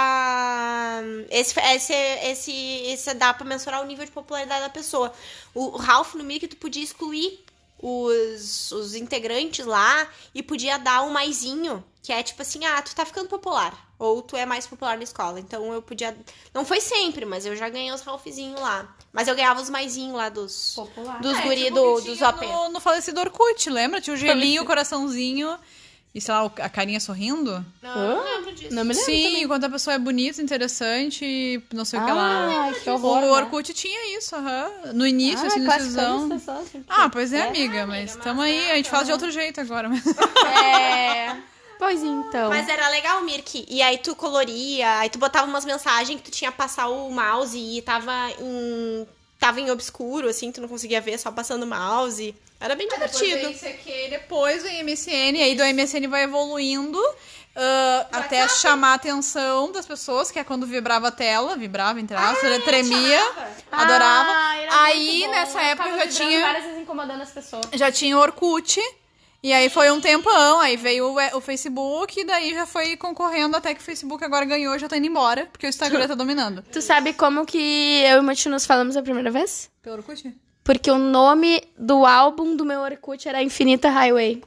C: Esse, esse, esse, esse dá pra mensurar o nível de popularidade da pessoa. O Ralph no Mirk, tu podia excluir os, os integrantes lá e podia dar um maisinho, que é tipo assim, ah, tu tá ficando popular. Ou tu é mais popular na escola. Então eu podia. Não foi sempre, mas eu já ganhei os Ralphzinhos lá. Mas eu ganhava os maisinhos lá dos.
A: Popular.
C: Dos
B: É,
C: guri
B: tipo
C: do, dos OP.
B: No, no falecido Orkut, lembra? Tinha o gelinho, o coraçãozinho e, sei lá, a carinha sorrindo.
C: Não, eu não lembro disso.
A: Não me lembro
B: Sim,
A: também.
B: enquanto a pessoa é bonita, interessante, não sei o que lá.
A: Ah, que horror,
B: O
A: né?
B: Orkut tinha isso, aham. No início,
A: Ah,
B: assim, no
A: classificando
B: decisão.
A: as pessoas, assim,
B: Ah, pois é,
A: É.
B: amiga, mas tamo aí. A gente fala de outro jeito agora. Mas...
A: É. Pois então.
C: Mas era legal, Mirk. E aí tu coloria, aí tu botava umas mensagens que tu tinha que passar o mouse e tava em. tava em obscuro, assim, tu não conseguia ver, só passando o mouse. Era bem divertido.
B: Depois ICQ, depois o MSN, aí do MSN vai evoluindo ah, até chamar a atenção das pessoas, que é quando vibrava a tela, vibrava, entre aspas, ele tremia, adorava.
A: Ah, era
B: aí, nessa
A: Eu
B: época, já tinha,
A: várias vezes incomodando as pessoas.
B: já tinha o Orkut, e aí foi um tempão, aí veio o, o Facebook, e daí já foi concorrendo até que o Facebook agora ganhou, já tá indo embora, porque o Instagram tá dominando.
A: Tu sabe como que eu e o Mati nos falamos a primeira vez?
B: Pelo Orkut?
A: Porque o nome do álbum do meu Orkut era Infinita Highway.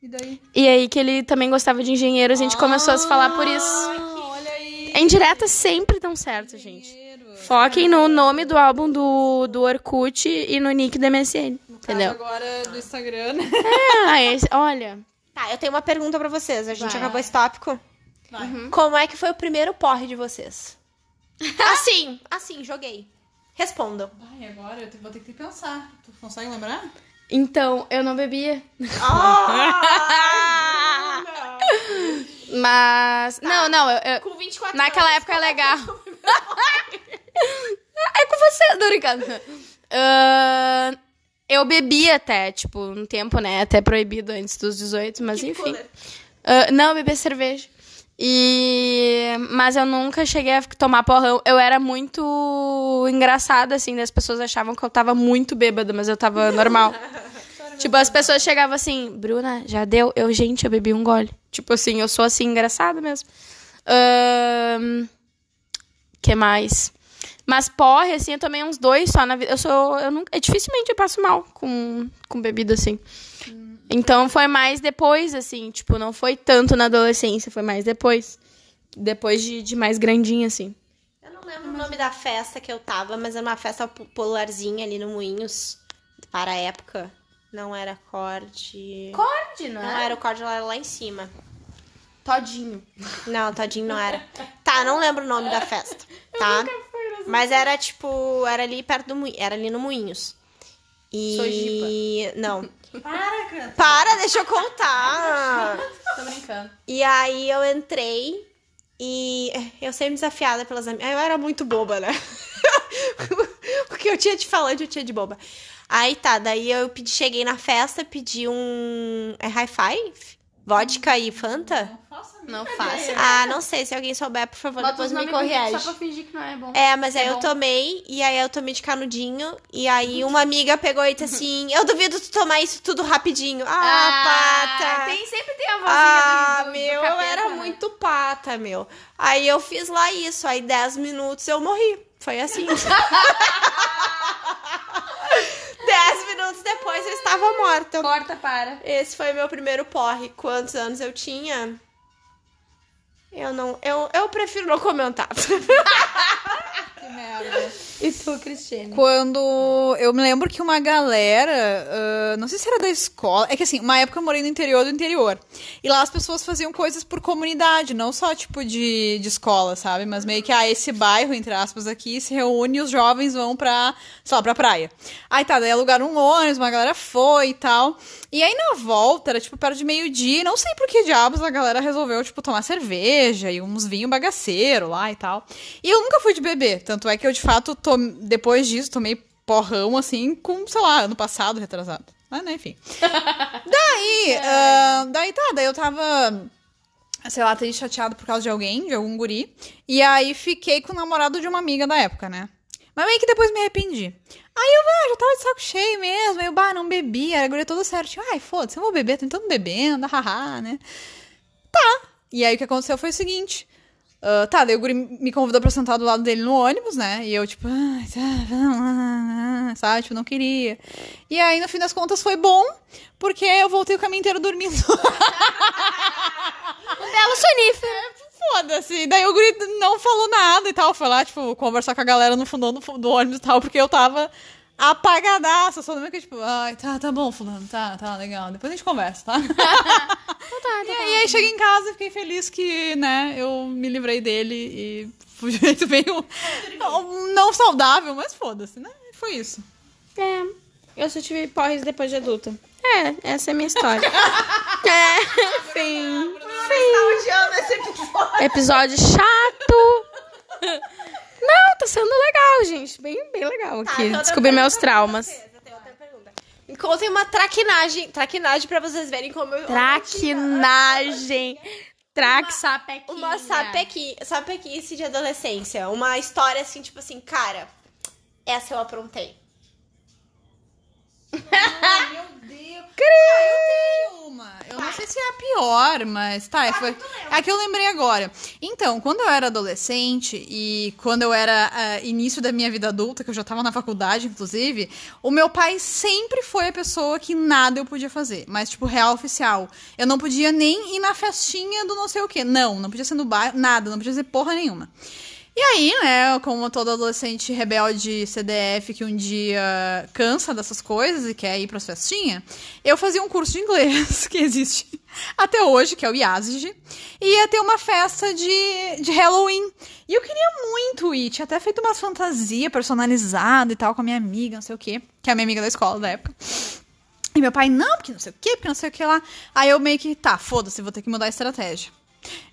B: E daí?
A: E aí que ele também gostava de engenheiro, a gente começou a se falar por isso.
B: Ah, olha aí.
A: Indiretas sempre dão certo, gente. Foquem no nome do álbum do, do Orkut e no nick do MSN. Entendeu?
B: Agora do Instagram, né?
A: Ah, esse, olha.
C: Tá, eu tenho uma pergunta pra vocês. A gente
A: Vai.
C: acabou esse tópico.
B: Vai.
C: Como é que foi o primeiro porre de vocês? assim, assim, joguei. Respondam.
B: Ai, agora eu vou ter que pensar. Tu consegue lembrar?
A: Então, eu não bebia.
C: Ah!
A: Mas. Não, não, eu- eu,
C: Com 24
A: Naquela
C: anos,
A: época é legal. é com você, tô brincando. Ah, eu bebi até, tipo, um tempo, né? Até proibido antes dos 18, mas
C: Que
A: enfim. Ah, não, eu bebi cerveja. E... Mas eu nunca cheguei a tomar porrão. Eu era muito engraçada, assim, as pessoas achavam que eu tava muito bêbada, mas eu tava normal. tipo, as pessoas chegavam assim, Bruna, já deu? Eu, gente, eu bebi um gole. Tipo assim, eu sou assim, engraçada mesmo. Ahn, que mais? Mas porre, assim, eu tomei uns dois só na vida. Eu sou. Eu nunca, dificilmente eu passo mal com, com bebida, assim. Então foi mais depois, assim, tipo, não foi tanto na adolescência, foi mais depois. Depois de, de mais grandinha, assim.
C: Eu não lembro o nome da festa que eu tava, mas era uma festa popularzinha ali no Moinhos. Para a época. Não era corte.
A: Corde, não,
C: Não era o corte, ela era lá em cima.
A: Todinho.
C: Não, tadinho não era. Tá, não lembro o nome da festa, tá? Mas era tipo, era ali perto do Moinhos, era ali no Moinhos. E não.
B: Para, cara.
C: Para, deixa eu contar.
A: Tô brincando.
C: E aí eu entrei e eu sempre desafiada pelas amigas. Eu era muito boba, né? o que eu tinha de falante, eu tinha de boba. Aí tá, daí eu pedi, cheguei na festa, pedi um. É high five? Vodka e Fanta?
A: Não faça.
C: Ah, não sei. Se alguém souber, por favor,
A: Bota
C: depois
A: os
C: me corrige.
A: Só pra fingir que não é bom.
C: É, mas aí
A: É
C: eu
A: bom.
C: tomei, e aí eu tomei de canudinho, e aí uma amiga pegou e disse assim: Eu duvido tu tomar isso tudo rapidinho. Ah, pata!
A: Tem, sempre tem a vozinha
C: Ah,
A: do, do, do
C: meu, eu
A: capeta,
C: era
A: né?
C: muito pata, meu. Aí eu fiz lá isso, aí 10 minutos eu morri. Foi assim. 10 minutos depois eu estava morta.
A: Corta, para.
C: Esse foi meu primeiro porre. Quantos anos eu tinha? Eu não. Eu, eu prefiro não comentar.
B: Que merda.
A: E tu, Cristiane?
B: Quando eu me lembro que uma galera, ah, não sei se era da escola, é que assim, uma época eu morei no interior do interior. E lá as pessoas faziam coisas por comunidade, não só tipo de, de escola, sabe? Mas meio que, ah, esse bairro, entre aspas, aqui se reúne e os jovens vão pra, sei lá, pra praia. Aí tá, daí alugaram um ônibus, uma galera foi e tal. E aí na volta, era tipo perto de meio-dia, não sei por que diabos a galera resolveu, tipo, tomar cerveja e uns vinhos bagaceiro lá e tal. E eu nunca fui de beber, tanto é que eu de fato, tom... depois disso, tomei porrão assim, com, sei lá, ano passado, retrasado. Mas, né, enfim. daí, ah, daí tá, daí eu tava sei lá, triste, chateado por causa de alguém, de algum guri. E aí fiquei com o namorado de uma amiga da época, né? Mas meio que depois me arrependi. Aí eu, ah, já tava de saco cheio mesmo. Aí eu, bah, não bebi. Aí a guria toda certinho. Ai, foda-se, eu vou beber, tô tentando bebendo, haha, né? Tá. E aí o que aconteceu foi o seguinte. Ah, tá, daí o guri me convidou pra sentar do lado dele no ônibus, né? E eu, tipo, "Ai, tá, vamos lá", sabe? Tipo, não queria. E aí, no fim das contas, foi bom, porque eu voltei o caminho inteiro dormindo.
A: Belo sonífero.
B: Foda-se. Daí o guri não falou nada e tal. Foi lá, tipo, conversar com a galera no fundão do, do ônibus e tal, porque eu tava apagadaça. Só lembro que, tipo, ai, tá, tá bom, fulano, tá, tá, legal. Depois a gente conversa, tá? e aí, aí cheguei em casa e fiquei feliz que, né, eu me livrei dele e fui de um jeito meio não, saudável, mas foda-se, né? Foi isso.
A: É, eu só tive porres depois de adulta. É, essa é a minha história. é, fim.
C: Tá esse episódio.
A: Episódio chato. Não, tá sendo legal, gente. Bem, bem legal
C: Tá,
A: aqui.
C: tem outra
A: Descobrir meus
C: pergunta pra
A: traumas.
C: vocês, eu tenho outra pergunta. Me contem uma traquinagem, traquinagem pra vocês verem como eu...
A: Traquinagem. Traque sapequinha.
C: Uma sapequi, sapequice de adolescência. Uma história assim, tipo assim, cara, essa eu aprontei.
B: Meu Deus. Ah, eu tenho uma. Eu não sei se é a pior, mas tá. é, foi... É que eu lembrei agora. Então, quando eu era adolescente e quando eu era ah, início da minha vida adulta, que eu já tava na faculdade, inclusive, o meu pai sempre foi a pessoa que nada eu podia fazer. Mas, tipo, real oficial. Eu não podia nem ir na festinha do não sei o quê. Não, não podia ser no bairro, nada, não podia fazer porra nenhuma. E aí, né, como todo adolescente rebelde CDF que um dia cansa dessas coisas e quer ir pras festinhas, eu fazia um curso de inglês que existe até hoje, que é o IASG, e ia ter uma festa de, de Halloween. E eu queria muito ir, tinha até feito umas fantasias personalizadas e tal com a minha amiga, não sei o quê, que é a minha amiga da escola da época. E meu pai, não, porque não sei o quê, porque não sei o que lá. Aí eu meio que, tá, foda-se, vou ter que mudar a estratégia.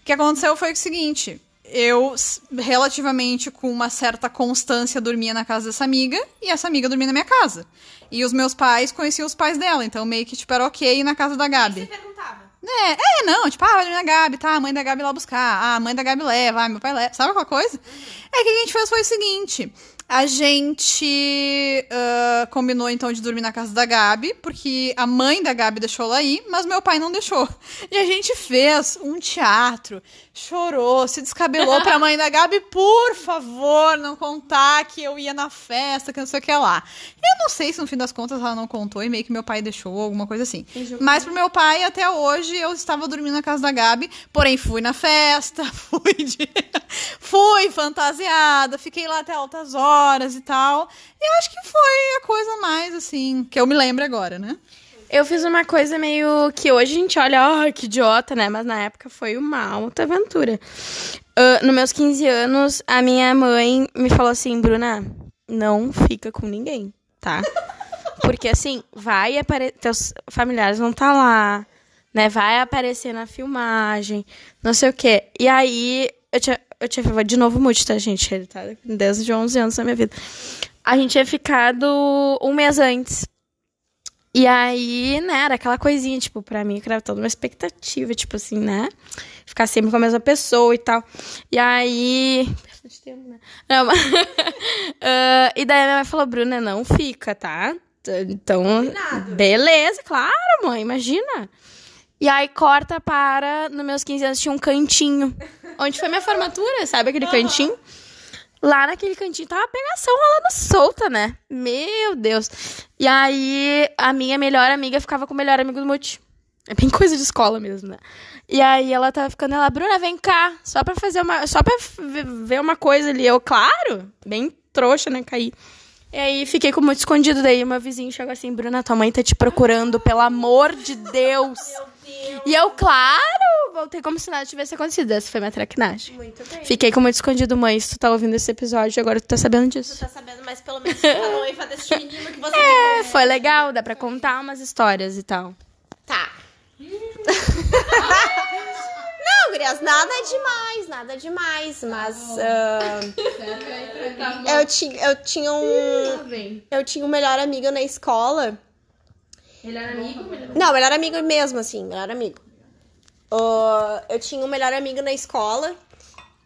B: O que aconteceu foi o seguinte: eu, relativamente com uma certa constância, dormia na casa dessa amiga e essa amiga dormia na minha casa. E os meus pais conheciam os pais dela, então meio que tipo, era ok ir na casa da Gabi.
C: perguntava.
B: É, é, não, tipo, ah, vai dormir na Gabi, tá, a mãe da Gabi lá buscar, ah, a mãe da Gabi leva, ah, meu pai leva, sabe aquela coisa? É que o que a gente fez foi o seguinte, a gente ah, combinou então de dormir na casa da Gabi, porque a mãe da Gabi deixou ela ir, mas meu pai não deixou. E a gente fez um teatro, chorou, se descabelou pra mãe da Gabi, por favor, não contar que eu ia na festa, que não sei o que lá. Eu não sei se no fim das contas ela não contou e meio que meu pai deixou, alguma coisa assim. Mas pro meu pai, até hoje, eu estava dormindo na casa da Gabi, porém fui na festa, fui de... fui fantasiada, fiquei lá até altas horas e tal. E eu acho que foi a coisa mais, assim, que eu me lembro agora, né?
A: Eu fiz uma coisa meio que hoje a gente olha, ah, que idiota, né? Mas na época foi uma alta aventura. Ah, nos meus 15 anos, a minha mãe me falou assim, Bruna, não fica com ninguém, tá? Porque assim, vai aparecer. Teus familiares vão estar lá, né? Vai aparecer na filmagem, não sei o quê. E aí, eu tinha. Eu tinha de novo mute, tá, gente? Ele tá desde 11 anos na minha vida. A gente tinha ficado um mês antes. E aí, né, era aquela coisinha, tipo, pra mim, que era toda uma expectativa, tipo assim, né? Ficar sempre com a mesma pessoa e tal. E aí. Bastante tempo, né? Não, mas... Ah, e daí a minha mãe falou, Bruna, não fica, tá? Então, beleza, claro, mãe, imagina. E aí corta para, nos meus 15 anos, tinha um cantinho. Onde foi minha formatura, sabe aquele cantinho? Lá naquele cantinho tava a pegação rolando solta, né? Meu Deus. E aí, a minha melhor amiga ficava com o melhor amigo do Muti. É bem coisa de escola mesmo, né? E aí ela tava ficando, ela, Bruna, vem cá, só pra fazer uma. Só pra ver uma coisa ali. Eu, claro, bem trouxa, né? Caí. E aí fiquei com muito escondido. Daí uma vizinha chegou assim, Bruna, tua mãe tá te procurando, pelo amor de Deus. E eu, claro, voltei como se nada tivesse acontecido. Essa foi minha traquinagem.
C: Muito bem.
A: Fiquei com muito escondido, mãe. Se tu tá ouvindo esse episódio, agora tu tá sabendo
C: Tu
A: disso.
C: tá sabendo, mas pelo menos tu tá noiva desse menino que você
A: É,
C: me
A: foi legal, dá pra contar umas histórias e tal.
C: Tá. Não, gurias, nada demais, nada demais, mas ah, eu tinha eu tinha um eu tinha um melhor amigo na escola.
A: Melhor amigo?
C: Não, melhor amigo mesmo assim, melhor amigo. Ah, eu tinha um melhor amigo na escola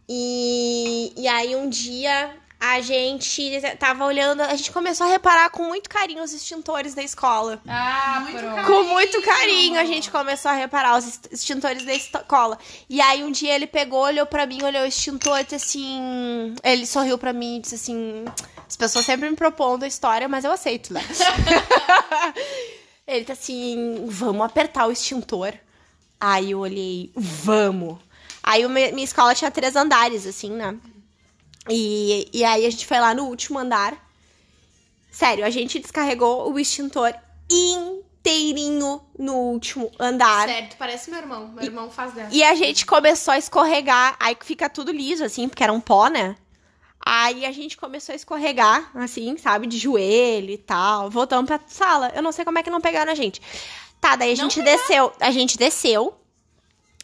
C: e, e aí um dia a gente tava olhando, a gente começou a reparar com muito carinho os extintores da escola.
A: Ah,
B: Muito
A: pronto.
B: carinho.
C: Com muito carinho a gente começou a reparar os extintores da escola. E aí um dia ele pegou, olhou pra mim, olhou o extintor e disse assim. Ele sorriu pra mim e disse assim: As pessoas sempre me propondo a história, mas eu aceito, né? ele tá assim: Vamos apertar o extintor. Aí eu olhei: Vamos. Aí minha escola tinha três andares, assim, né? E, e aí a gente foi lá no último andar. Sério, a gente descarregou o extintor inteirinho no último andar.
A: Certo, parece meu irmão. Meu irmão faz dessa.
C: E a gente começou a escorregar, aí fica tudo liso, assim, porque era um pó, né? Aí a gente começou a escorregar, assim, sabe, de joelho e tal. Voltamos pra sala. Eu não sei como é que não pegaram a gente. Tá, daí a gente desceu. A gente desceu.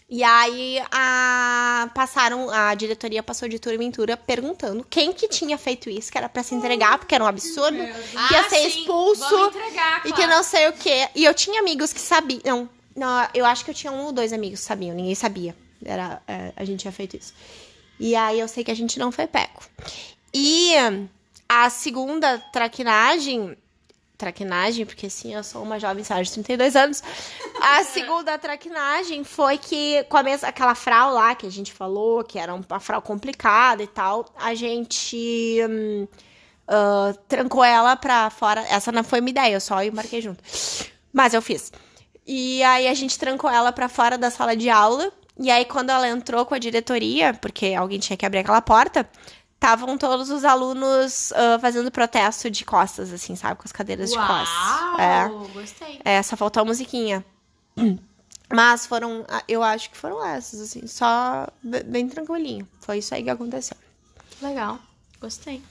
C: E aí a passaram, a diretoria passou de turma em turma perguntando quem que tinha feito isso, que era pra se entregar, porque era um absurdo, que ia
A: Ah,
C: ser
A: sim.
C: expulso.
A: Entregar,
C: E que não sei o quê. E eu tinha amigos que sabiam. Não, não, eu acho que eu tinha um ou dois amigos que sabiam, ninguém sabia. Era, é, a gente tinha feito isso. E aí eu sei que a gente não foi peco. E a segunda traquinagem. Traquinagem, porque sim, eu sou uma jovem senhora de 32 anos. A segunda traquinagem foi que, com a mesma, aquela frau lá que a gente falou, que era uma frau complicada e tal, a gente. hum, ah, trancou ela pra fora. Essa não foi uma ideia, eu só embarquei junto. Mas eu fiz. E aí a gente trancou ela pra fora da sala de aula. E aí, quando ela entrou com a diretoria, porque alguém tinha que abrir aquela porta, estavam todos os alunos ah, fazendo protesto de costas, assim, sabe? Com as cadeiras de costas. É.
A: Uau, gostei.
C: É, só faltou a musiquinha. Mas foram, ah, eu acho que foram essas, assim, só be- bem tranquilinho. Foi isso aí que aconteceu.
A: Legal, gostei.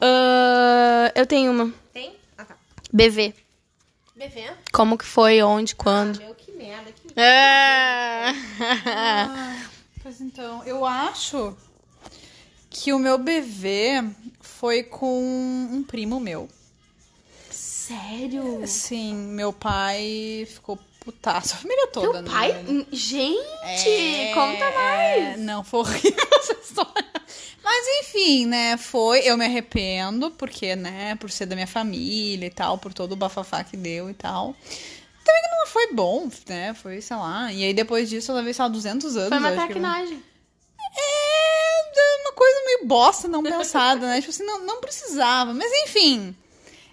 A: Ah, eu tenho uma.
C: Tem? Ah, tá.
A: BV. Como que foi, onde, quando?
C: Meu, que merda. Que...
A: Ah.
B: Pois então, eu acho que o meu BV foi com um primo meu.
A: Sério?
B: Sim, meu pai ficou putaço. A família toda,
A: Teu
B: né?
A: pai? Hum, Gente,
B: É,
A: conta mais.
B: é, não, foi horrível essa história. Mas enfim, né? Foi. Eu me arrependo, porque, né? Por ser da minha família e tal, por todo o bafafá que deu e tal. Também que não foi bom, né? Foi, sei lá. E aí depois disso eu levei, sei lá, 200 anos.
A: Foi uma
B: acho que-
A: traquinagem.
B: É uma coisa meio bosta não pensada, né? Tipo assim, não, não precisava. Mas enfim.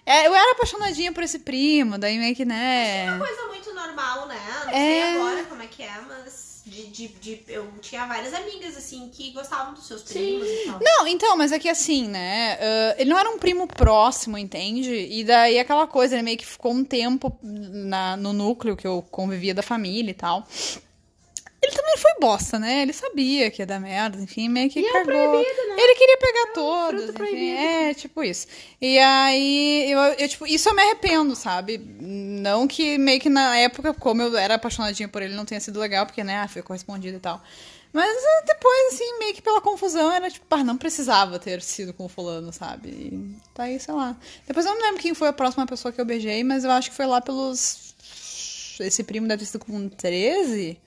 B: É, eu era apaixonadinha por esse primo, daí meio que, né?
C: coisa muito normal, né? Não
B: É.
C: sei agora como é que é, mas de, de, de- eu tinha várias amigas, assim, que gostavam dos seus primos e tal.
B: Não, então, mas é que assim, né? ah, ele não era um primo próximo, entende? E daí aquela coisa, ele meio que ficou um tempo na, no núcleo que eu convivia da família e tal. Ele também foi bosta, né? Ele sabia que ia dar merda, enfim, meio que
A: E é proibido, né?
B: Ele queria pegar todos,
A: fruto
B: enfim,
A: proibido.
B: é, tipo isso. E aí, eu, eu, tipo, isso eu me arrependo, sabe? Não que meio que na época, como eu era apaixonadinha por ele, não tenha sido legal, porque, né, ah, foi correspondido e tal. Mas eh, depois, assim, meio que pela confusão, era tipo, ah, não precisava ter sido com o fulano, sabe? E tá aí, sei lá. Depois eu não lembro quem foi a próxima pessoa que eu beijei, mas eu acho que foi lá pelos. Esse primo deve ter sido com 13.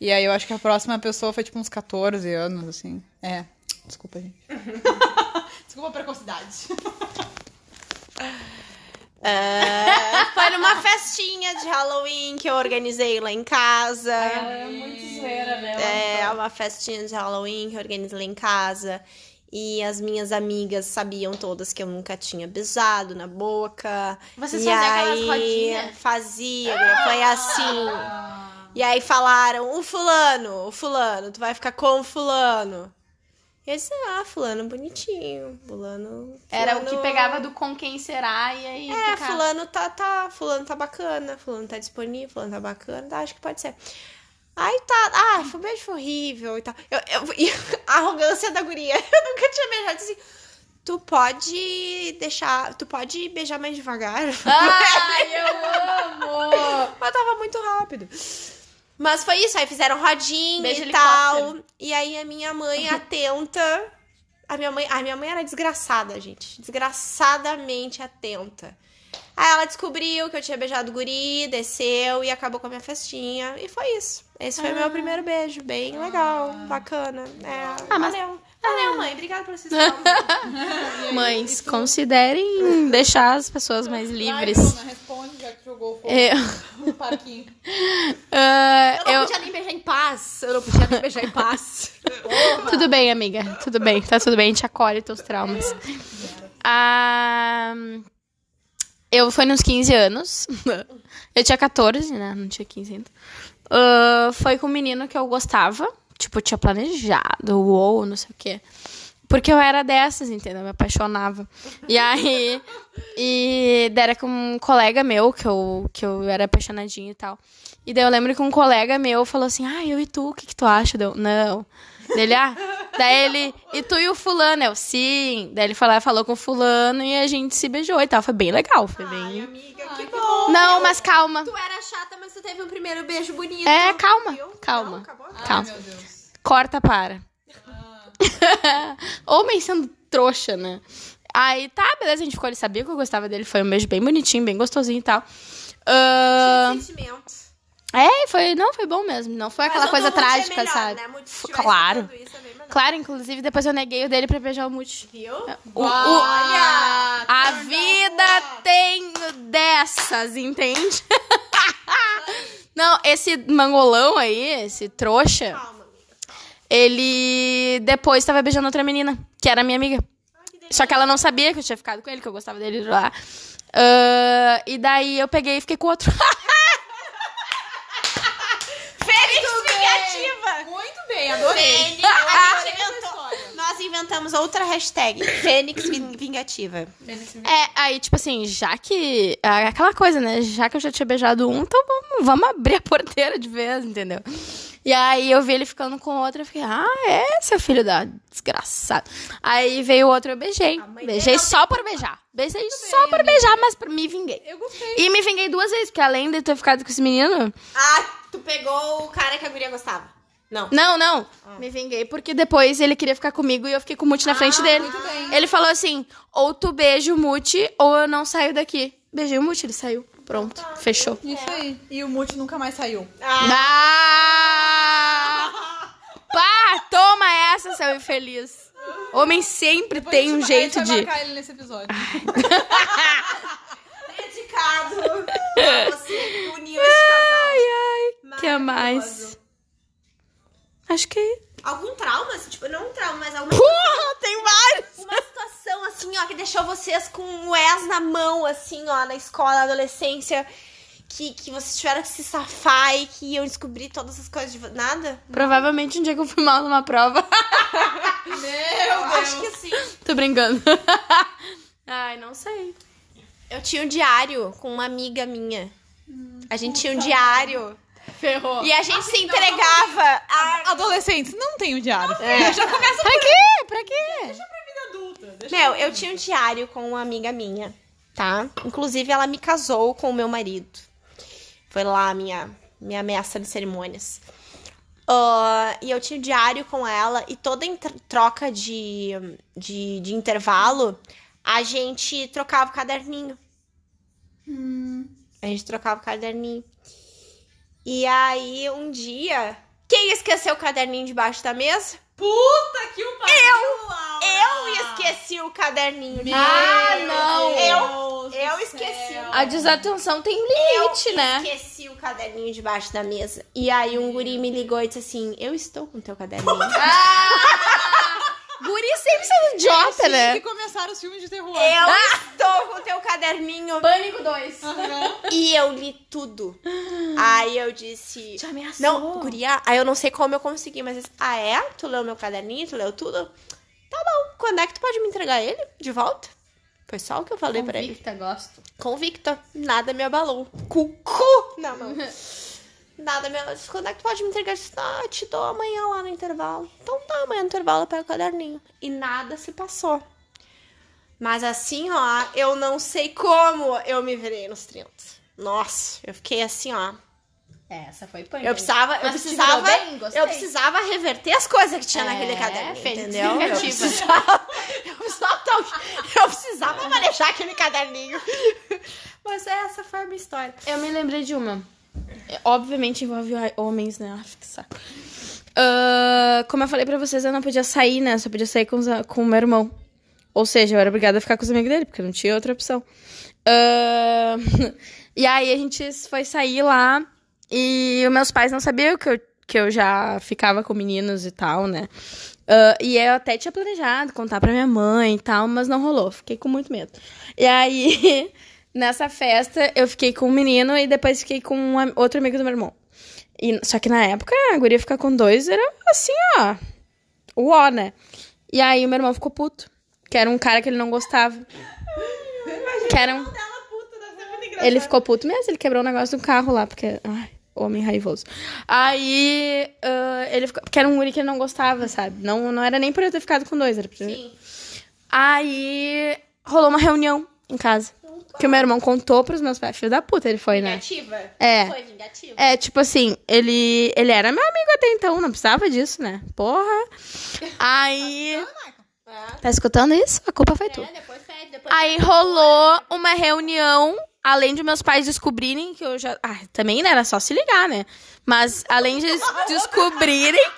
B: E aí eu acho que a próxima pessoa foi tipo uns 14 anos, assim. É. Desculpa, gente. Desculpa a precocidade.
C: É, foi numa festinha de Halloween que eu organizei lá em casa.
A: é muito zoeira, né?
C: É, uma festinha de Halloween que eu organizei lá em casa. E as minhas amigas sabiam todas que eu nunca tinha beijado na boca.
A: Vocês
C: e
A: faziam aquelas
C: aí,
A: rodinhas?
C: Fazia, foi assim. E aí falaram, o fulano, o fulano, tu vai ficar com o fulano. E eu disse, ah, fulano bonitinho, fulano...
A: Era o que
C: fulano-
A: pegava do com quem será e aí.
C: É,
A: ficava.
C: fulano tá, tá, fulano tá bacana, fulano tá disponível, fulano tá bacana, tá, acho que pode ser. Aí tá, ah, foi um beijo horrível e tal. Eu, eu, e a arrogância da guria, eu nunca tinha beijado assim. Tu pode deixar, tu pode beijar mais devagar.
A: Ai, eu amo!
C: Mas tava muito rápido. Mas foi isso, aí fizeram rodinha
A: Beijo
C: e tal. E aí a minha mãe atenta. A minha mãe, a minha mãe era desgraçada, gente. Desgraçadamente atenta. Aí ela descobriu que eu tinha beijado o guri, desceu e acabou com a minha festinha. E foi isso. Esse foi
A: Ah.
C: meu primeiro beijo. Bem legal, bacana. É,
A: Ah, mas
C: valeu. Mãe. Obrigada por assistir.
A: Mães, considerem deixar as pessoas mais livres.
B: Vai, Bruna, responde, já que jogou fogo
A: Eu,
B: no parquinho.
A: ah,
C: eu não
A: eu-
C: podia nem beijar em paz. Eu não podia nem beijar em paz.
A: Tudo bem, amiga. Tudo bem. Tá tudo bem. A gente acolhe teus traumas. Ah, eu fui nos 15 anos. Eu tinha 14, né? Não tinha 15 ainda. Ah, foi com um menino que eu gostava. Tipo, tinha planejado. Uou, não sei o quê. Porque eu era dessas, entendeu? Eu me apaixonava. E aí... E daí era com um colega meu, que eu, que eu era apaixonadinha e tal. E daí eu lembro que um colega meu falou assim, ah, eu e tu, o que que tu acha? Deu, não. Dele, ah, daí ele, e tu e o fulano? Eu, sim. Daí ele falou, falou com o fulano e a gente se beijou e tal. Foi bem legal, foi
C: Ai,
A: bem...
C: amiga, que bom.
A: Não, mas calma.
C: Tu era chata, mas tu teve um primeiro beijo bonito.
A: É, calma,
C: viu?
A: calma.
C: Não, acabou?
A: Calma.
B: Ai, meu Deus.
A: Corta para. Homem sendo trouxa, né? Aí, tá, beleza, a gente ficou, ele sabia que eu gostava dele. Foi um beijo bem bonitinho, bem gostosinho e tal. Ahn,
C: Sentimento.
A: É, foi, não, foi bom mesmo. Não foi aquela coisa
C: é
A: trágica,
C: melhor,
A: sabe?
C: Né? Tivesse
A: claro.
C: Isso, é.
A: Claro, inclusive, depois eu neguei o dele pra beijar o Multi.
C: Viu?
A: O- o-
C: Olha!
A: A vida
B: up.
A: tem dessas, entende? Não, esse mangolão aí, esse trouxa,
C: Calma,
A: ele depois tava beijando outra menina, que era minha amiga. Só que ela não sabia que eu tinha ficado com ele, que eu gostava dele lá. Ah, e daí eu peguei e fiquei com outro.
C: Fênix vingativa!
B: Muito bem, adorei.
C: Fênix, a gente inventou. Nós inventamos outra hashtag. Fênix vin- vingativa.
A: É, aí, tipo assim, já que. ah, Aquela coisa, né? Já que eu já tinha beijado um, então vamos, vamos abrir a porteira de vez, entendeu? E aí eu vi ele ficando com outra, eu fiquei, ah, é, seu filho da desgraçado. Aí veio o outro, eu beijei. Beijei
C: dele
A: só por beijar. Beijei só por beijar, mas me vinguei.
B: Eu gostei.
A: E me vinguei duas vezes, porque além de ter ficado com esse menino.
C: Ah, tu pegou o cara que a guria gostava. Não.
A: Não, não. Me vinguei porque depois ele queria ficar comigo e eu fiquei com o Muti na frente dele.
B: muito bem.
A: Ele falou assim: ou tu beija o Muti ou eu não saio daqui. Beijei o Muti, ele saiu. Pronto, fechou.
B: Isso aí. E o Multi nunca mais saiu.
A: Ah! Pá, toma essa, seu infeliz. Homem sempre
B: Depois
A: tem um jeito
B: vai
A: de.
B: marcar ele nesse episódio.
C: Dedicado pra você uniu esse casal.
A: Ai, ai. Que a mais? Acho que.
C: Algum trauma, assim, tipo, não um trauma, mas alguma
A: Porra, tem vários!
C: Assim, ó, que deixou vocês com o S na mão, assim, ó, na escola, na adolescência, que, que vocês tiveram que se safar e que iam descobrir todas essas coisas de nada?
A: Provavelmente um dia que eu fui mal numa prova.
B: Meu
C: Eu acho que sim.
A: Tô brincando. Ai, não sei.
C: Eu tinha um diário com uma amiga minha. A gente tinha um diário.
A: Ferrou.
C: E a gente se entregava. a-
B: Adolescentes, não tem o diário.
C: Já começa
A: Pra quê? Pra quê?
C: Meu, eu tinha um diário com uma amiga minha, tá? Inclusive, ela me casou com o meu marido. Foi lá a minha, minha mestra de cerimônias. Ah, e eu tinha um diário com ela e toda troca de, de, de intervalo, a gente trocava o caderninho. A gente trocava o caderninho. E aí, um dia, quem esqueceu o caderninho debaixo da mesa?
B: Puta que o pariu!
C: Eu esqueci o caderninho.
A: Ah, não.
C: Eu, eu esqueci.
A: A desatenção tem limite,
C: eu
A: né?
C: esqueci o caderninho debaixo da mesa. E aí um guri me ligou e disse assim: Eu estou com teu caderninho.
A: Guri sempre sendo idiota, né?
B: que começaram os filmes de terror.
C: eu estou com teu caderninho.
A: Pânico 2.
C: E eu li tudo. Aí eu disse.
A: Te ameaçou.
C: Não, guria. Aí eu não sei como eu consegui, mas. eu disse, Ah, é? Tu leu meu caderninho? Tu leu tudo? Tá bom. Quando é que tu pode me entregar ele de volta? Foi só o que eu falei pra ele.
A: Convicta, gosto.
C: Convicta. Nada me abalou. Cucu! Não, não. Nada me abalou. Quando é que tu pode me entregar? Eu disse, Ah, te dou amanhã lá no intervalo. Então tá, amanhã no intervalo eu pego o caderninho. E nada se passou. Mas assim, ó, eu não sei como eu me virei nos 30. Nossa, eu fiquei assim, ó.
A: É, essa foi pânico.
C: Eu precisava, eu precisava,
A: bem?
C: Eu precisava reverter as coisas que tinha
A: É,
C: naquele caderninho,
A: fênix
C: entendeu? Eu precisava, eu precisava, eu precisava manejar aquele caderninho. Mas essa foi a minha história.
A: Eu me lembrei de uma. É, Obviamente envolve homens, né? Ai, que saco. Ah, ah, como eu falei pra vocês, eu não podia sair, né? Só podia sair com, os, com o meu irmão. Ou seja, eu era obrigada a ficar com os amigos dele, porque não tinha outra opção. Ah, e aí a gente foi sair lá e os meus pais não sabiam que eu, que eu já ficava com meninos e tal, né? Ah, e eu até tinha planejado contar pra minha mãe e tal, mas não rolou. Fiquei com muito medo. E aí, nessa festa, eu fiquei com um menino e depois fiquei com um outro amigo do meu irmão. E, só que na época, a guria ficar com dois era assim, ó. O ó, né? E aí o meu irmão ficou puto. Que era um cara que ele não gostava. Que era um... Ele ficou puto mesmo, ele quebrou o negócio do carro lá, porque. Ai, homem raivoso. Aí. ah, ele ficou. Porque era um guri que ele não gostava, sabe? Não, não era nem por eu ter ficado com dois, era por.
C: Sim.
A: Aí. Rolou uma reunião em casa. Que o meu irmão contou pros meus pais. Filho da puta, ele foi, né?
C: Vingativa.
A: É.
C: Foi vingativa.
A: É, tipo assim, ele, ele era meu amigo até então, não precisava disso, né? Porra. Aí. Tá escutando isso? A culpa foi tua.
C: É, depois pede, depois
A: Aí rolou uma reunião, além de meus pais descobrirem que eu já. Ah, também né, era só se ligar, né? Mas além de descobrirem.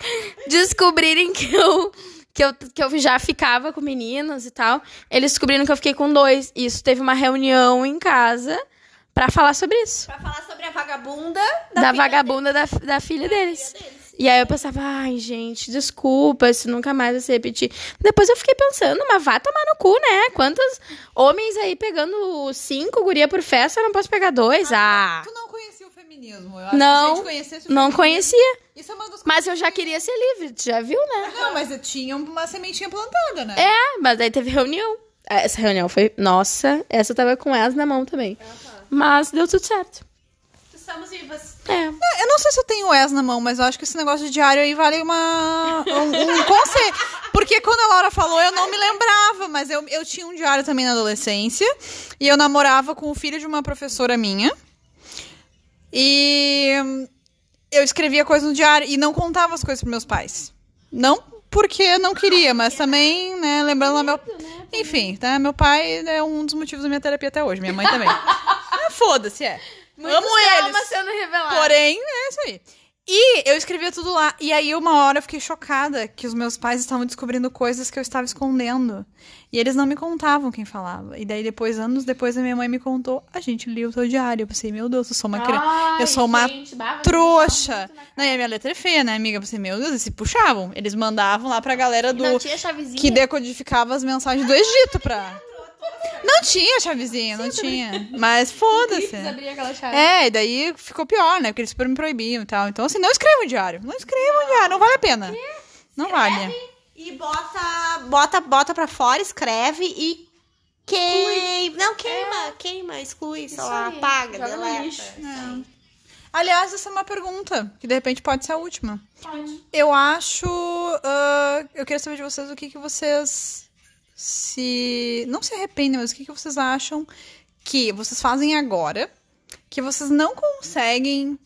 A: descobrirem que eu. Que eu, que eu já ficava com meninos e tal. Eles descobriram que eu fiquei com dois. E isso teve uma reunião em casa pra falar sobre isso.
C: Pra falar sobre a vagabunda
A: Da,
C: filha
A: vagabunda da, da filha deles.
C: deles.
A: E aí eu pensava, ai, gente, desculpa, isso nunca mais vai se repetir. Depois eu fiquei pensando, mas vá tomar no cu, né? Quantos homens aí pegando cinco guria por festa, eu não posso pegar dois? Ah,
B: o feminismo. Eu acho
A: Não,
B: que se a gente conhecesse o
A: não conhecia.
B: Isso é uma das
A: Mas eu já queria ser livre, já viu, né?
B: Não, mas eu tinha uma sementinha plantada, né?
A: É, mas aí teve reunião. Essa reunião foi, nossa, essa eu tava com elas na mão também. Mas deu tudo certo.
C: Estamos vivas.
A: É.
B: Eu não sei se eu tenho o ES na mão, mas eu acho que esse negócio de diário aí vale uma, um, um conselho. Porque quando a Laura falou, eu não me lembrava, mas eu, eu tinha um diário também na adolescência. E eu namorava com o filho de uma professora minha. E hum, eu escrevia coisas no diário e não contava as coisas pros meus pais. Não porque não queria, mas também, né, lembrando lá meu. Enfim, tá? Meu pai é um dos motivos da minha terapia até hoje, minha mãe também. Ah, Foda-se, é. Amo eles.
A: sendo revelada.
B: Porém, é isso aí. E eu escrevia tudo lá. E aí, uma hora eu fiquei chocada que os meus pais estavam descobrindo coisas que eu estava escondendo. E eles não me contavam quem falava. E daí, depois, anos depois, a minha mãe me contou: a gente lia o teu diário. Eu pensei, meu Deus, eu sou uma criança. Eu sou uma trouxa. Não, e a minha letra é feia, né, amiga? Eu pensei, meu Deus, eles se puxavam. Eles mandavam lá pra galera do.
A: Não tinha chavezinha.
B: Que decodificava as mensagens do Egito pra. Não tinha chavezinha, não tinha. Mas foda-se. É, e daí ficou pior, né? Porque eles super me proibiam e tal. Então, assim, não escreva um diário. Não escreva um diário, não vale a pena. Não vale.
C: E bota, bota, bota pra fora, escreve e queima. Não, queima, queima, exclui, sei lá,
A: aí,
C: apaga,
A: joga no
C: deleta.
A: lixo.
B: Aliás, essa é uma pergunta, que de repente pode ser a última. Eu acho. ah, eu queria saber de vocês o que, que vocês se. Não se arrependem, mas o que, que vocês acham que vocês fazem agora que vocês não conseguem.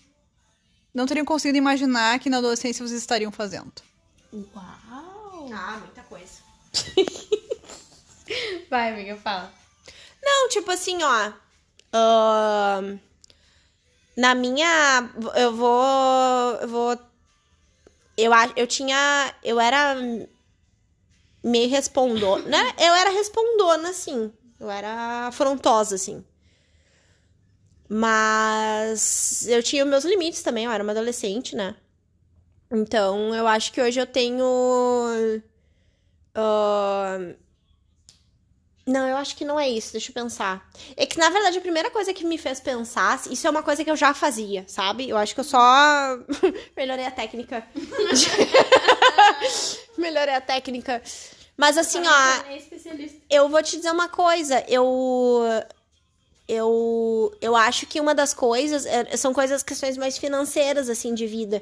B: Não teriam conseguido imaginar que na adolescência vocês estariam fazendo.
A: Uau.
C: Ah, muita coisa.
A: Vai, amiga, fala.
C: Não, tipo assim, ó. ahn, na minha. Eu vou. Eu vou. Eu, eu tinha. Eu era meio respondona. né? Eu era respondona, assim. Eu era afrontosa, assim. Mas eu tinha meus limites também, eu era uma adolescente, né? Então eu acho que hoje eu tenho. ahn, não, eu acho que não é isso, deixa eu pensar. É que, na verdade, a primeira coisa que me fez pensar, isso é uma coisa que eu já fazia, sabe? Eu acho que eu só melhorei a técnica. melhorei a técnica. Mas assim, ó, eu vou te dizer uma coisa, eu eu eu acho que uma das coisas é, são coisas questões mais financeiras assim de vida.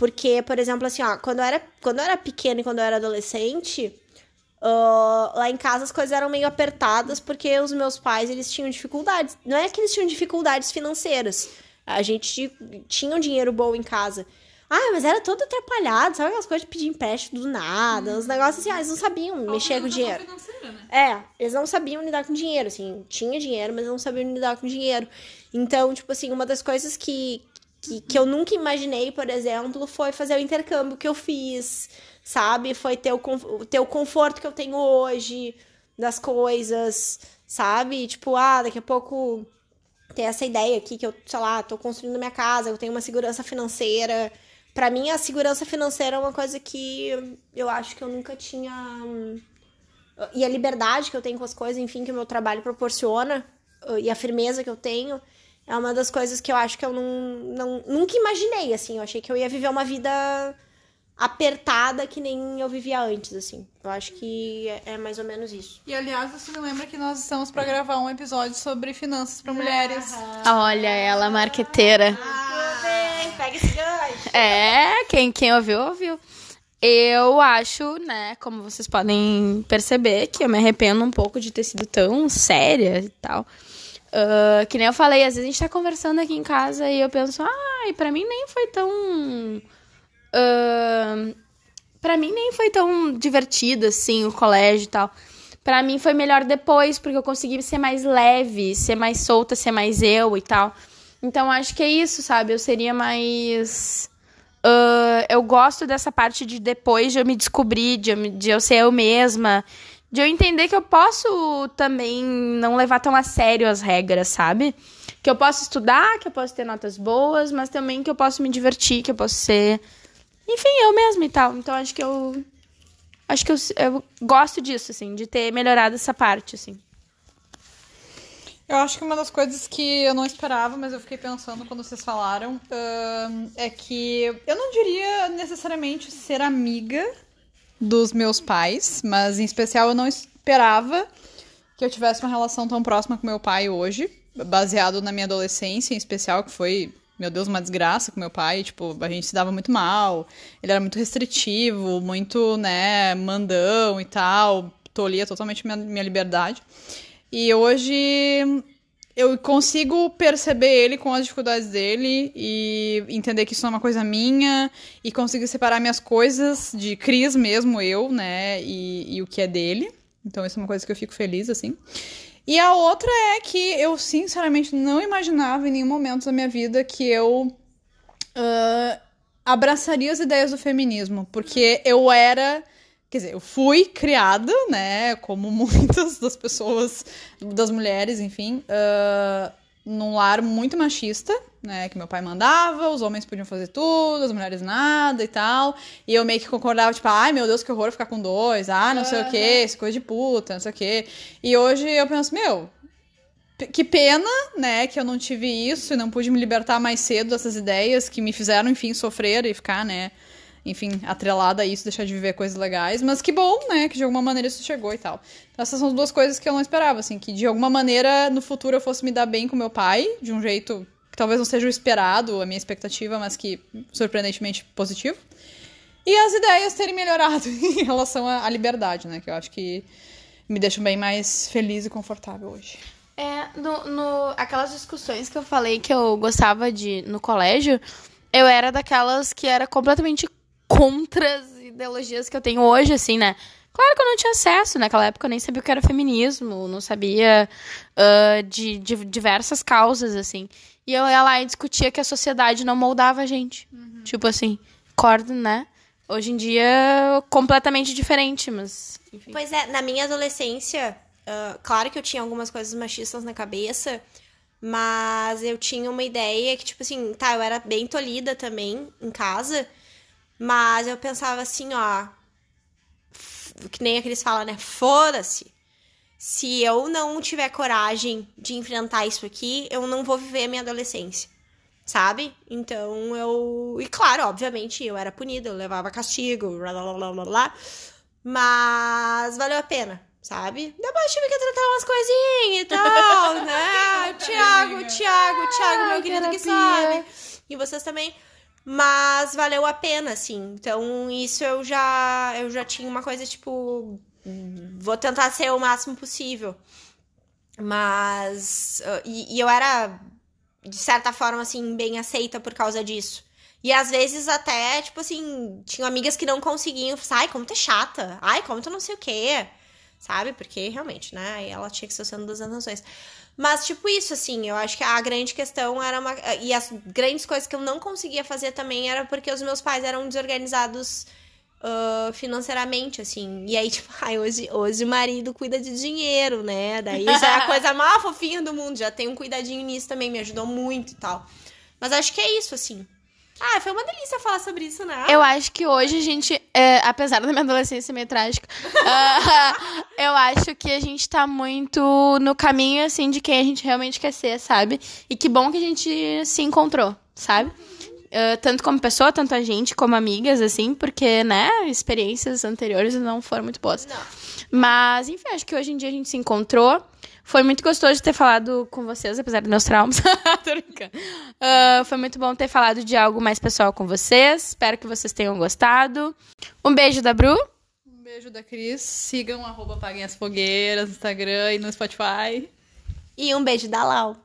C: Porque, por exemplo, assim, ó, quando eu era quando eu era pequena e quando eu era adolescente, ah, lá em casa as coisas eram meio apertadas porque os meus pais eles tinham dificuldades. Não é que eles tinham dificuldades financeiras. A gente tinha um dinheiro bom em casa. Ah, mas era todo atrapalhado, sabe aquelas coisas de pedir empréstimo do nada, os negócios assim, ah, eles não sabiam mexer com dinheiro. É, eles não sabiam lidar com dinheiro, assim, tinha dinheiro, mas não sabiam lidar com dinheiro. Então, tipo assim, uma das coisas que, que, que eu nunca imaginei, por exemplo, foi fazer o intercâmbio que eu fiz, sabe? Foi ter o, ter o conforto que eu tenho hoje das coisas, sabe? Tipo, ah, daqui a pouco ter essa ideia aqui que eu, sei lá, tô construindo minha casa, eu tenho uma segurança financeira. Para mim, a segurança financeira é uma coisa que eu acho que eu nunca tinha. E a liberdade que eu tenho com as coisas, enfim, que o meu trabalho proporciona, e a firmeza que eu tenho, é uma das coisas que eu acho que eu não, não, nunca imaginei, assim. Eu achei que eu ia viver uma vida apertada que nem eu vivia antes, assim. Eu acho que é, é mais ou menos isso.
B: E aliás, você me lembra que nós estamos para gravar um episódio sobre finanças para mulheres.
A: Olha ela, marqueteira.
C: Ah, bem, pega esse gancho.
A: É, quem, quem ouviu, ouviu. Eu acho, né, como vocês podem perceber, que eu me arrependo um pouco de ter sido tão séria e tal. Uh, que nem eu falei, às vezes a gente tá conversando aqui em casa e eu penso, ai, ah, pra mim nem foi tão. Uh, pra mim nem foi tão divertido assim o colégio e tal. Pra mim foi melhor depois, porque eu consegui ser mais leve, ser mais solta, ser mais eu e tal. Então acho que é isso, sabe? Eu seria mais. Uh, eu gosto dessa parte de depois de eu me descobrir, de eu, de eu ser eu mesma, de eu entender que eu posso também não levar tão a sério as regras, sabe? Que eu posso estudar, que eu posso ter notas boas, mas também que eu posso me divertir, que eu posso ser. Enfim, eu mesma e tal. Então acho que eu. Acho que eu, eu gosto disso, assim, de ter melhorado essa parte, assim.
B: Eu acho que uma das coisas que eu não esperava, mas eu fiquei pensando quando vocês falaram, uh, é que eu não diria necessariamente ser amiga dos meus pais, mas em especial eu não esperava que eu tivesse uma relação tão próxima com meu pai hoje, baseado na minha adolescência, em especial, que foi, meu Deus, uma desgraça com meu pai. Tipo, a gente se dava muito mal, ele era muito restritivo, muito, né, mandão e tal, tolia totalmente minha, minha liberdade. E hoje eu consigo perceber ele com as dificuldades dele e entender que isso não é uma coisa minha e consigo separar minhas coisas de Cris mesmo, eu, né, e, e o que é dele. Então isso é uma coisa que eu fico feliz, assim. E a outra é que eu, sinceramente, não imaginava em nenhum momento da minha vida que eu uh, abraçaria as ideias do feminismo, porque eu era Quer dizer, eu fui criada, né, como muitas das pessoas, das mulheres, enfim, uh, num lar muito machista, né, que meu pai mandava, os homens podiam fazer tudo, as mulheres nada e tal. E eu meio que concordava, tipo, ai meu Deus, que horror ficar com dois, ah, não sei o que, esse coisa de puta, não sei o que. E hoje eu penso, meu, que pena, né, que eu não tive isso e não pude me libertar mais cedo dessas ideias que me fizeram, enfim, sofrer e ficar, né, enfim, atrelada a isso, deixar de viver coisas legais. Mas que bom, né? Que de alguma maneira isso chegou e tal. Então, essas são as duas coisas que eu não esperava, assim, que de alguma maneira no futuro eu fosse me dar bem com meu pai, de um jeito que talvez não seja o esperado, a minha expectativa, mas que surpreendentemente positivo. E as ideias terem melhorado em relação à liberdade, né? Que eu acho que me deixam bem mais feliz e confortável hoje.
A: É, no, no, aquelas discussões que eu falei que eu gostava de no colégio, eu era daquelas que era completamente contra as ideologias que eu tenho hoje, assim, né? Claro que eu não tinha acesso, naquela época eu nem sabia o que era feminismo, não sabia uh, de, de, diversas causas, assim. E eu ia lá e discutia que a sociedade não moldava a gente. Uhum. Tipo assim, corda, né? Hoje em dia, completamente diferente, mas. Enfim.
C: Pois é, na minha adolescência, uh, claro que eu tinha algumas coisas machistas na cabeça, mas eu tinha uma ideia que, tipo assim, tá, eu era bem tolhida também em casa. Mas eu pensava assim, ó. Que nem aqueles falam, né? Foda-se. Se eu não tiver coragem de enfrentar isso aqui, eu não vou viver a minha adolescência. Sabe? Então eu. E claro, obviamente, eu era punida, eu levava castigo, blá blá blá blá blá. Mas valeu a pena, sabe? Depois tive que tratar umas coisinhas e tal, né? Tiago, Tiago, Tiago, meu querido que sabe. E vocês também. Mas valeu a pena, assim. Então, isso eu já eu já tinha uma coisa tipo vou tentar ser o máximo possível. Mas uh, e, e eu era de certa forma assim bem aceita por causa disso. E às vezes até, tipo assim, tinha amigas que não conseguiam. Ai, como tu é chata. Ai, como tu não sei o quê. sabe? Porque realmente, né? Ela tinha que ser o centro das atenções. Mas, tipo, isso, assim, eu acho que a grande questão era uma. E as grandes coisas que eu não conseguia fazer também era porque os meus pais eram desorganizados uh, financeiramente, assim. E aí, tipo, ai, hoje, hoje o marido cuida de dinheiro, né? Daí já é a coisa mais fofinha do mundo. Já tem um cuidadinho nisso também, me ajudou muito e tal. Mas acho que é isso, assim. Ah, foi uma delícia falar sobre isso, né?
A: Eu acho que hoje a gente, é, apesar da minha adolescência meio trágica, uh, eu acho que a gente tá muito no caminho, assim, de quem a gente realmente quer ser, sabe? E que bom que a gente se encontrou, sabe? Uh, tanto como pessoa, tanto a gente como amigas, assim, porque, né, experiências anteriores não foram muito boas.
C: Não.
A: Mas, enfim, acho que hoje em dia a gente se encontrou. Foi muito gostoso ter falado com vocês, apesar dos meus traumas. Tô brincando. Uh, foi muito bom ter falado de algo mais pessoal com vocês. Espero que vocês tenham gostado. Um beijo da Bru.
B: Um beijo da Cris. Sigam arroba Paguem as Fogueiras no Instagram e no Spotify.
C: E um beijo da Lau.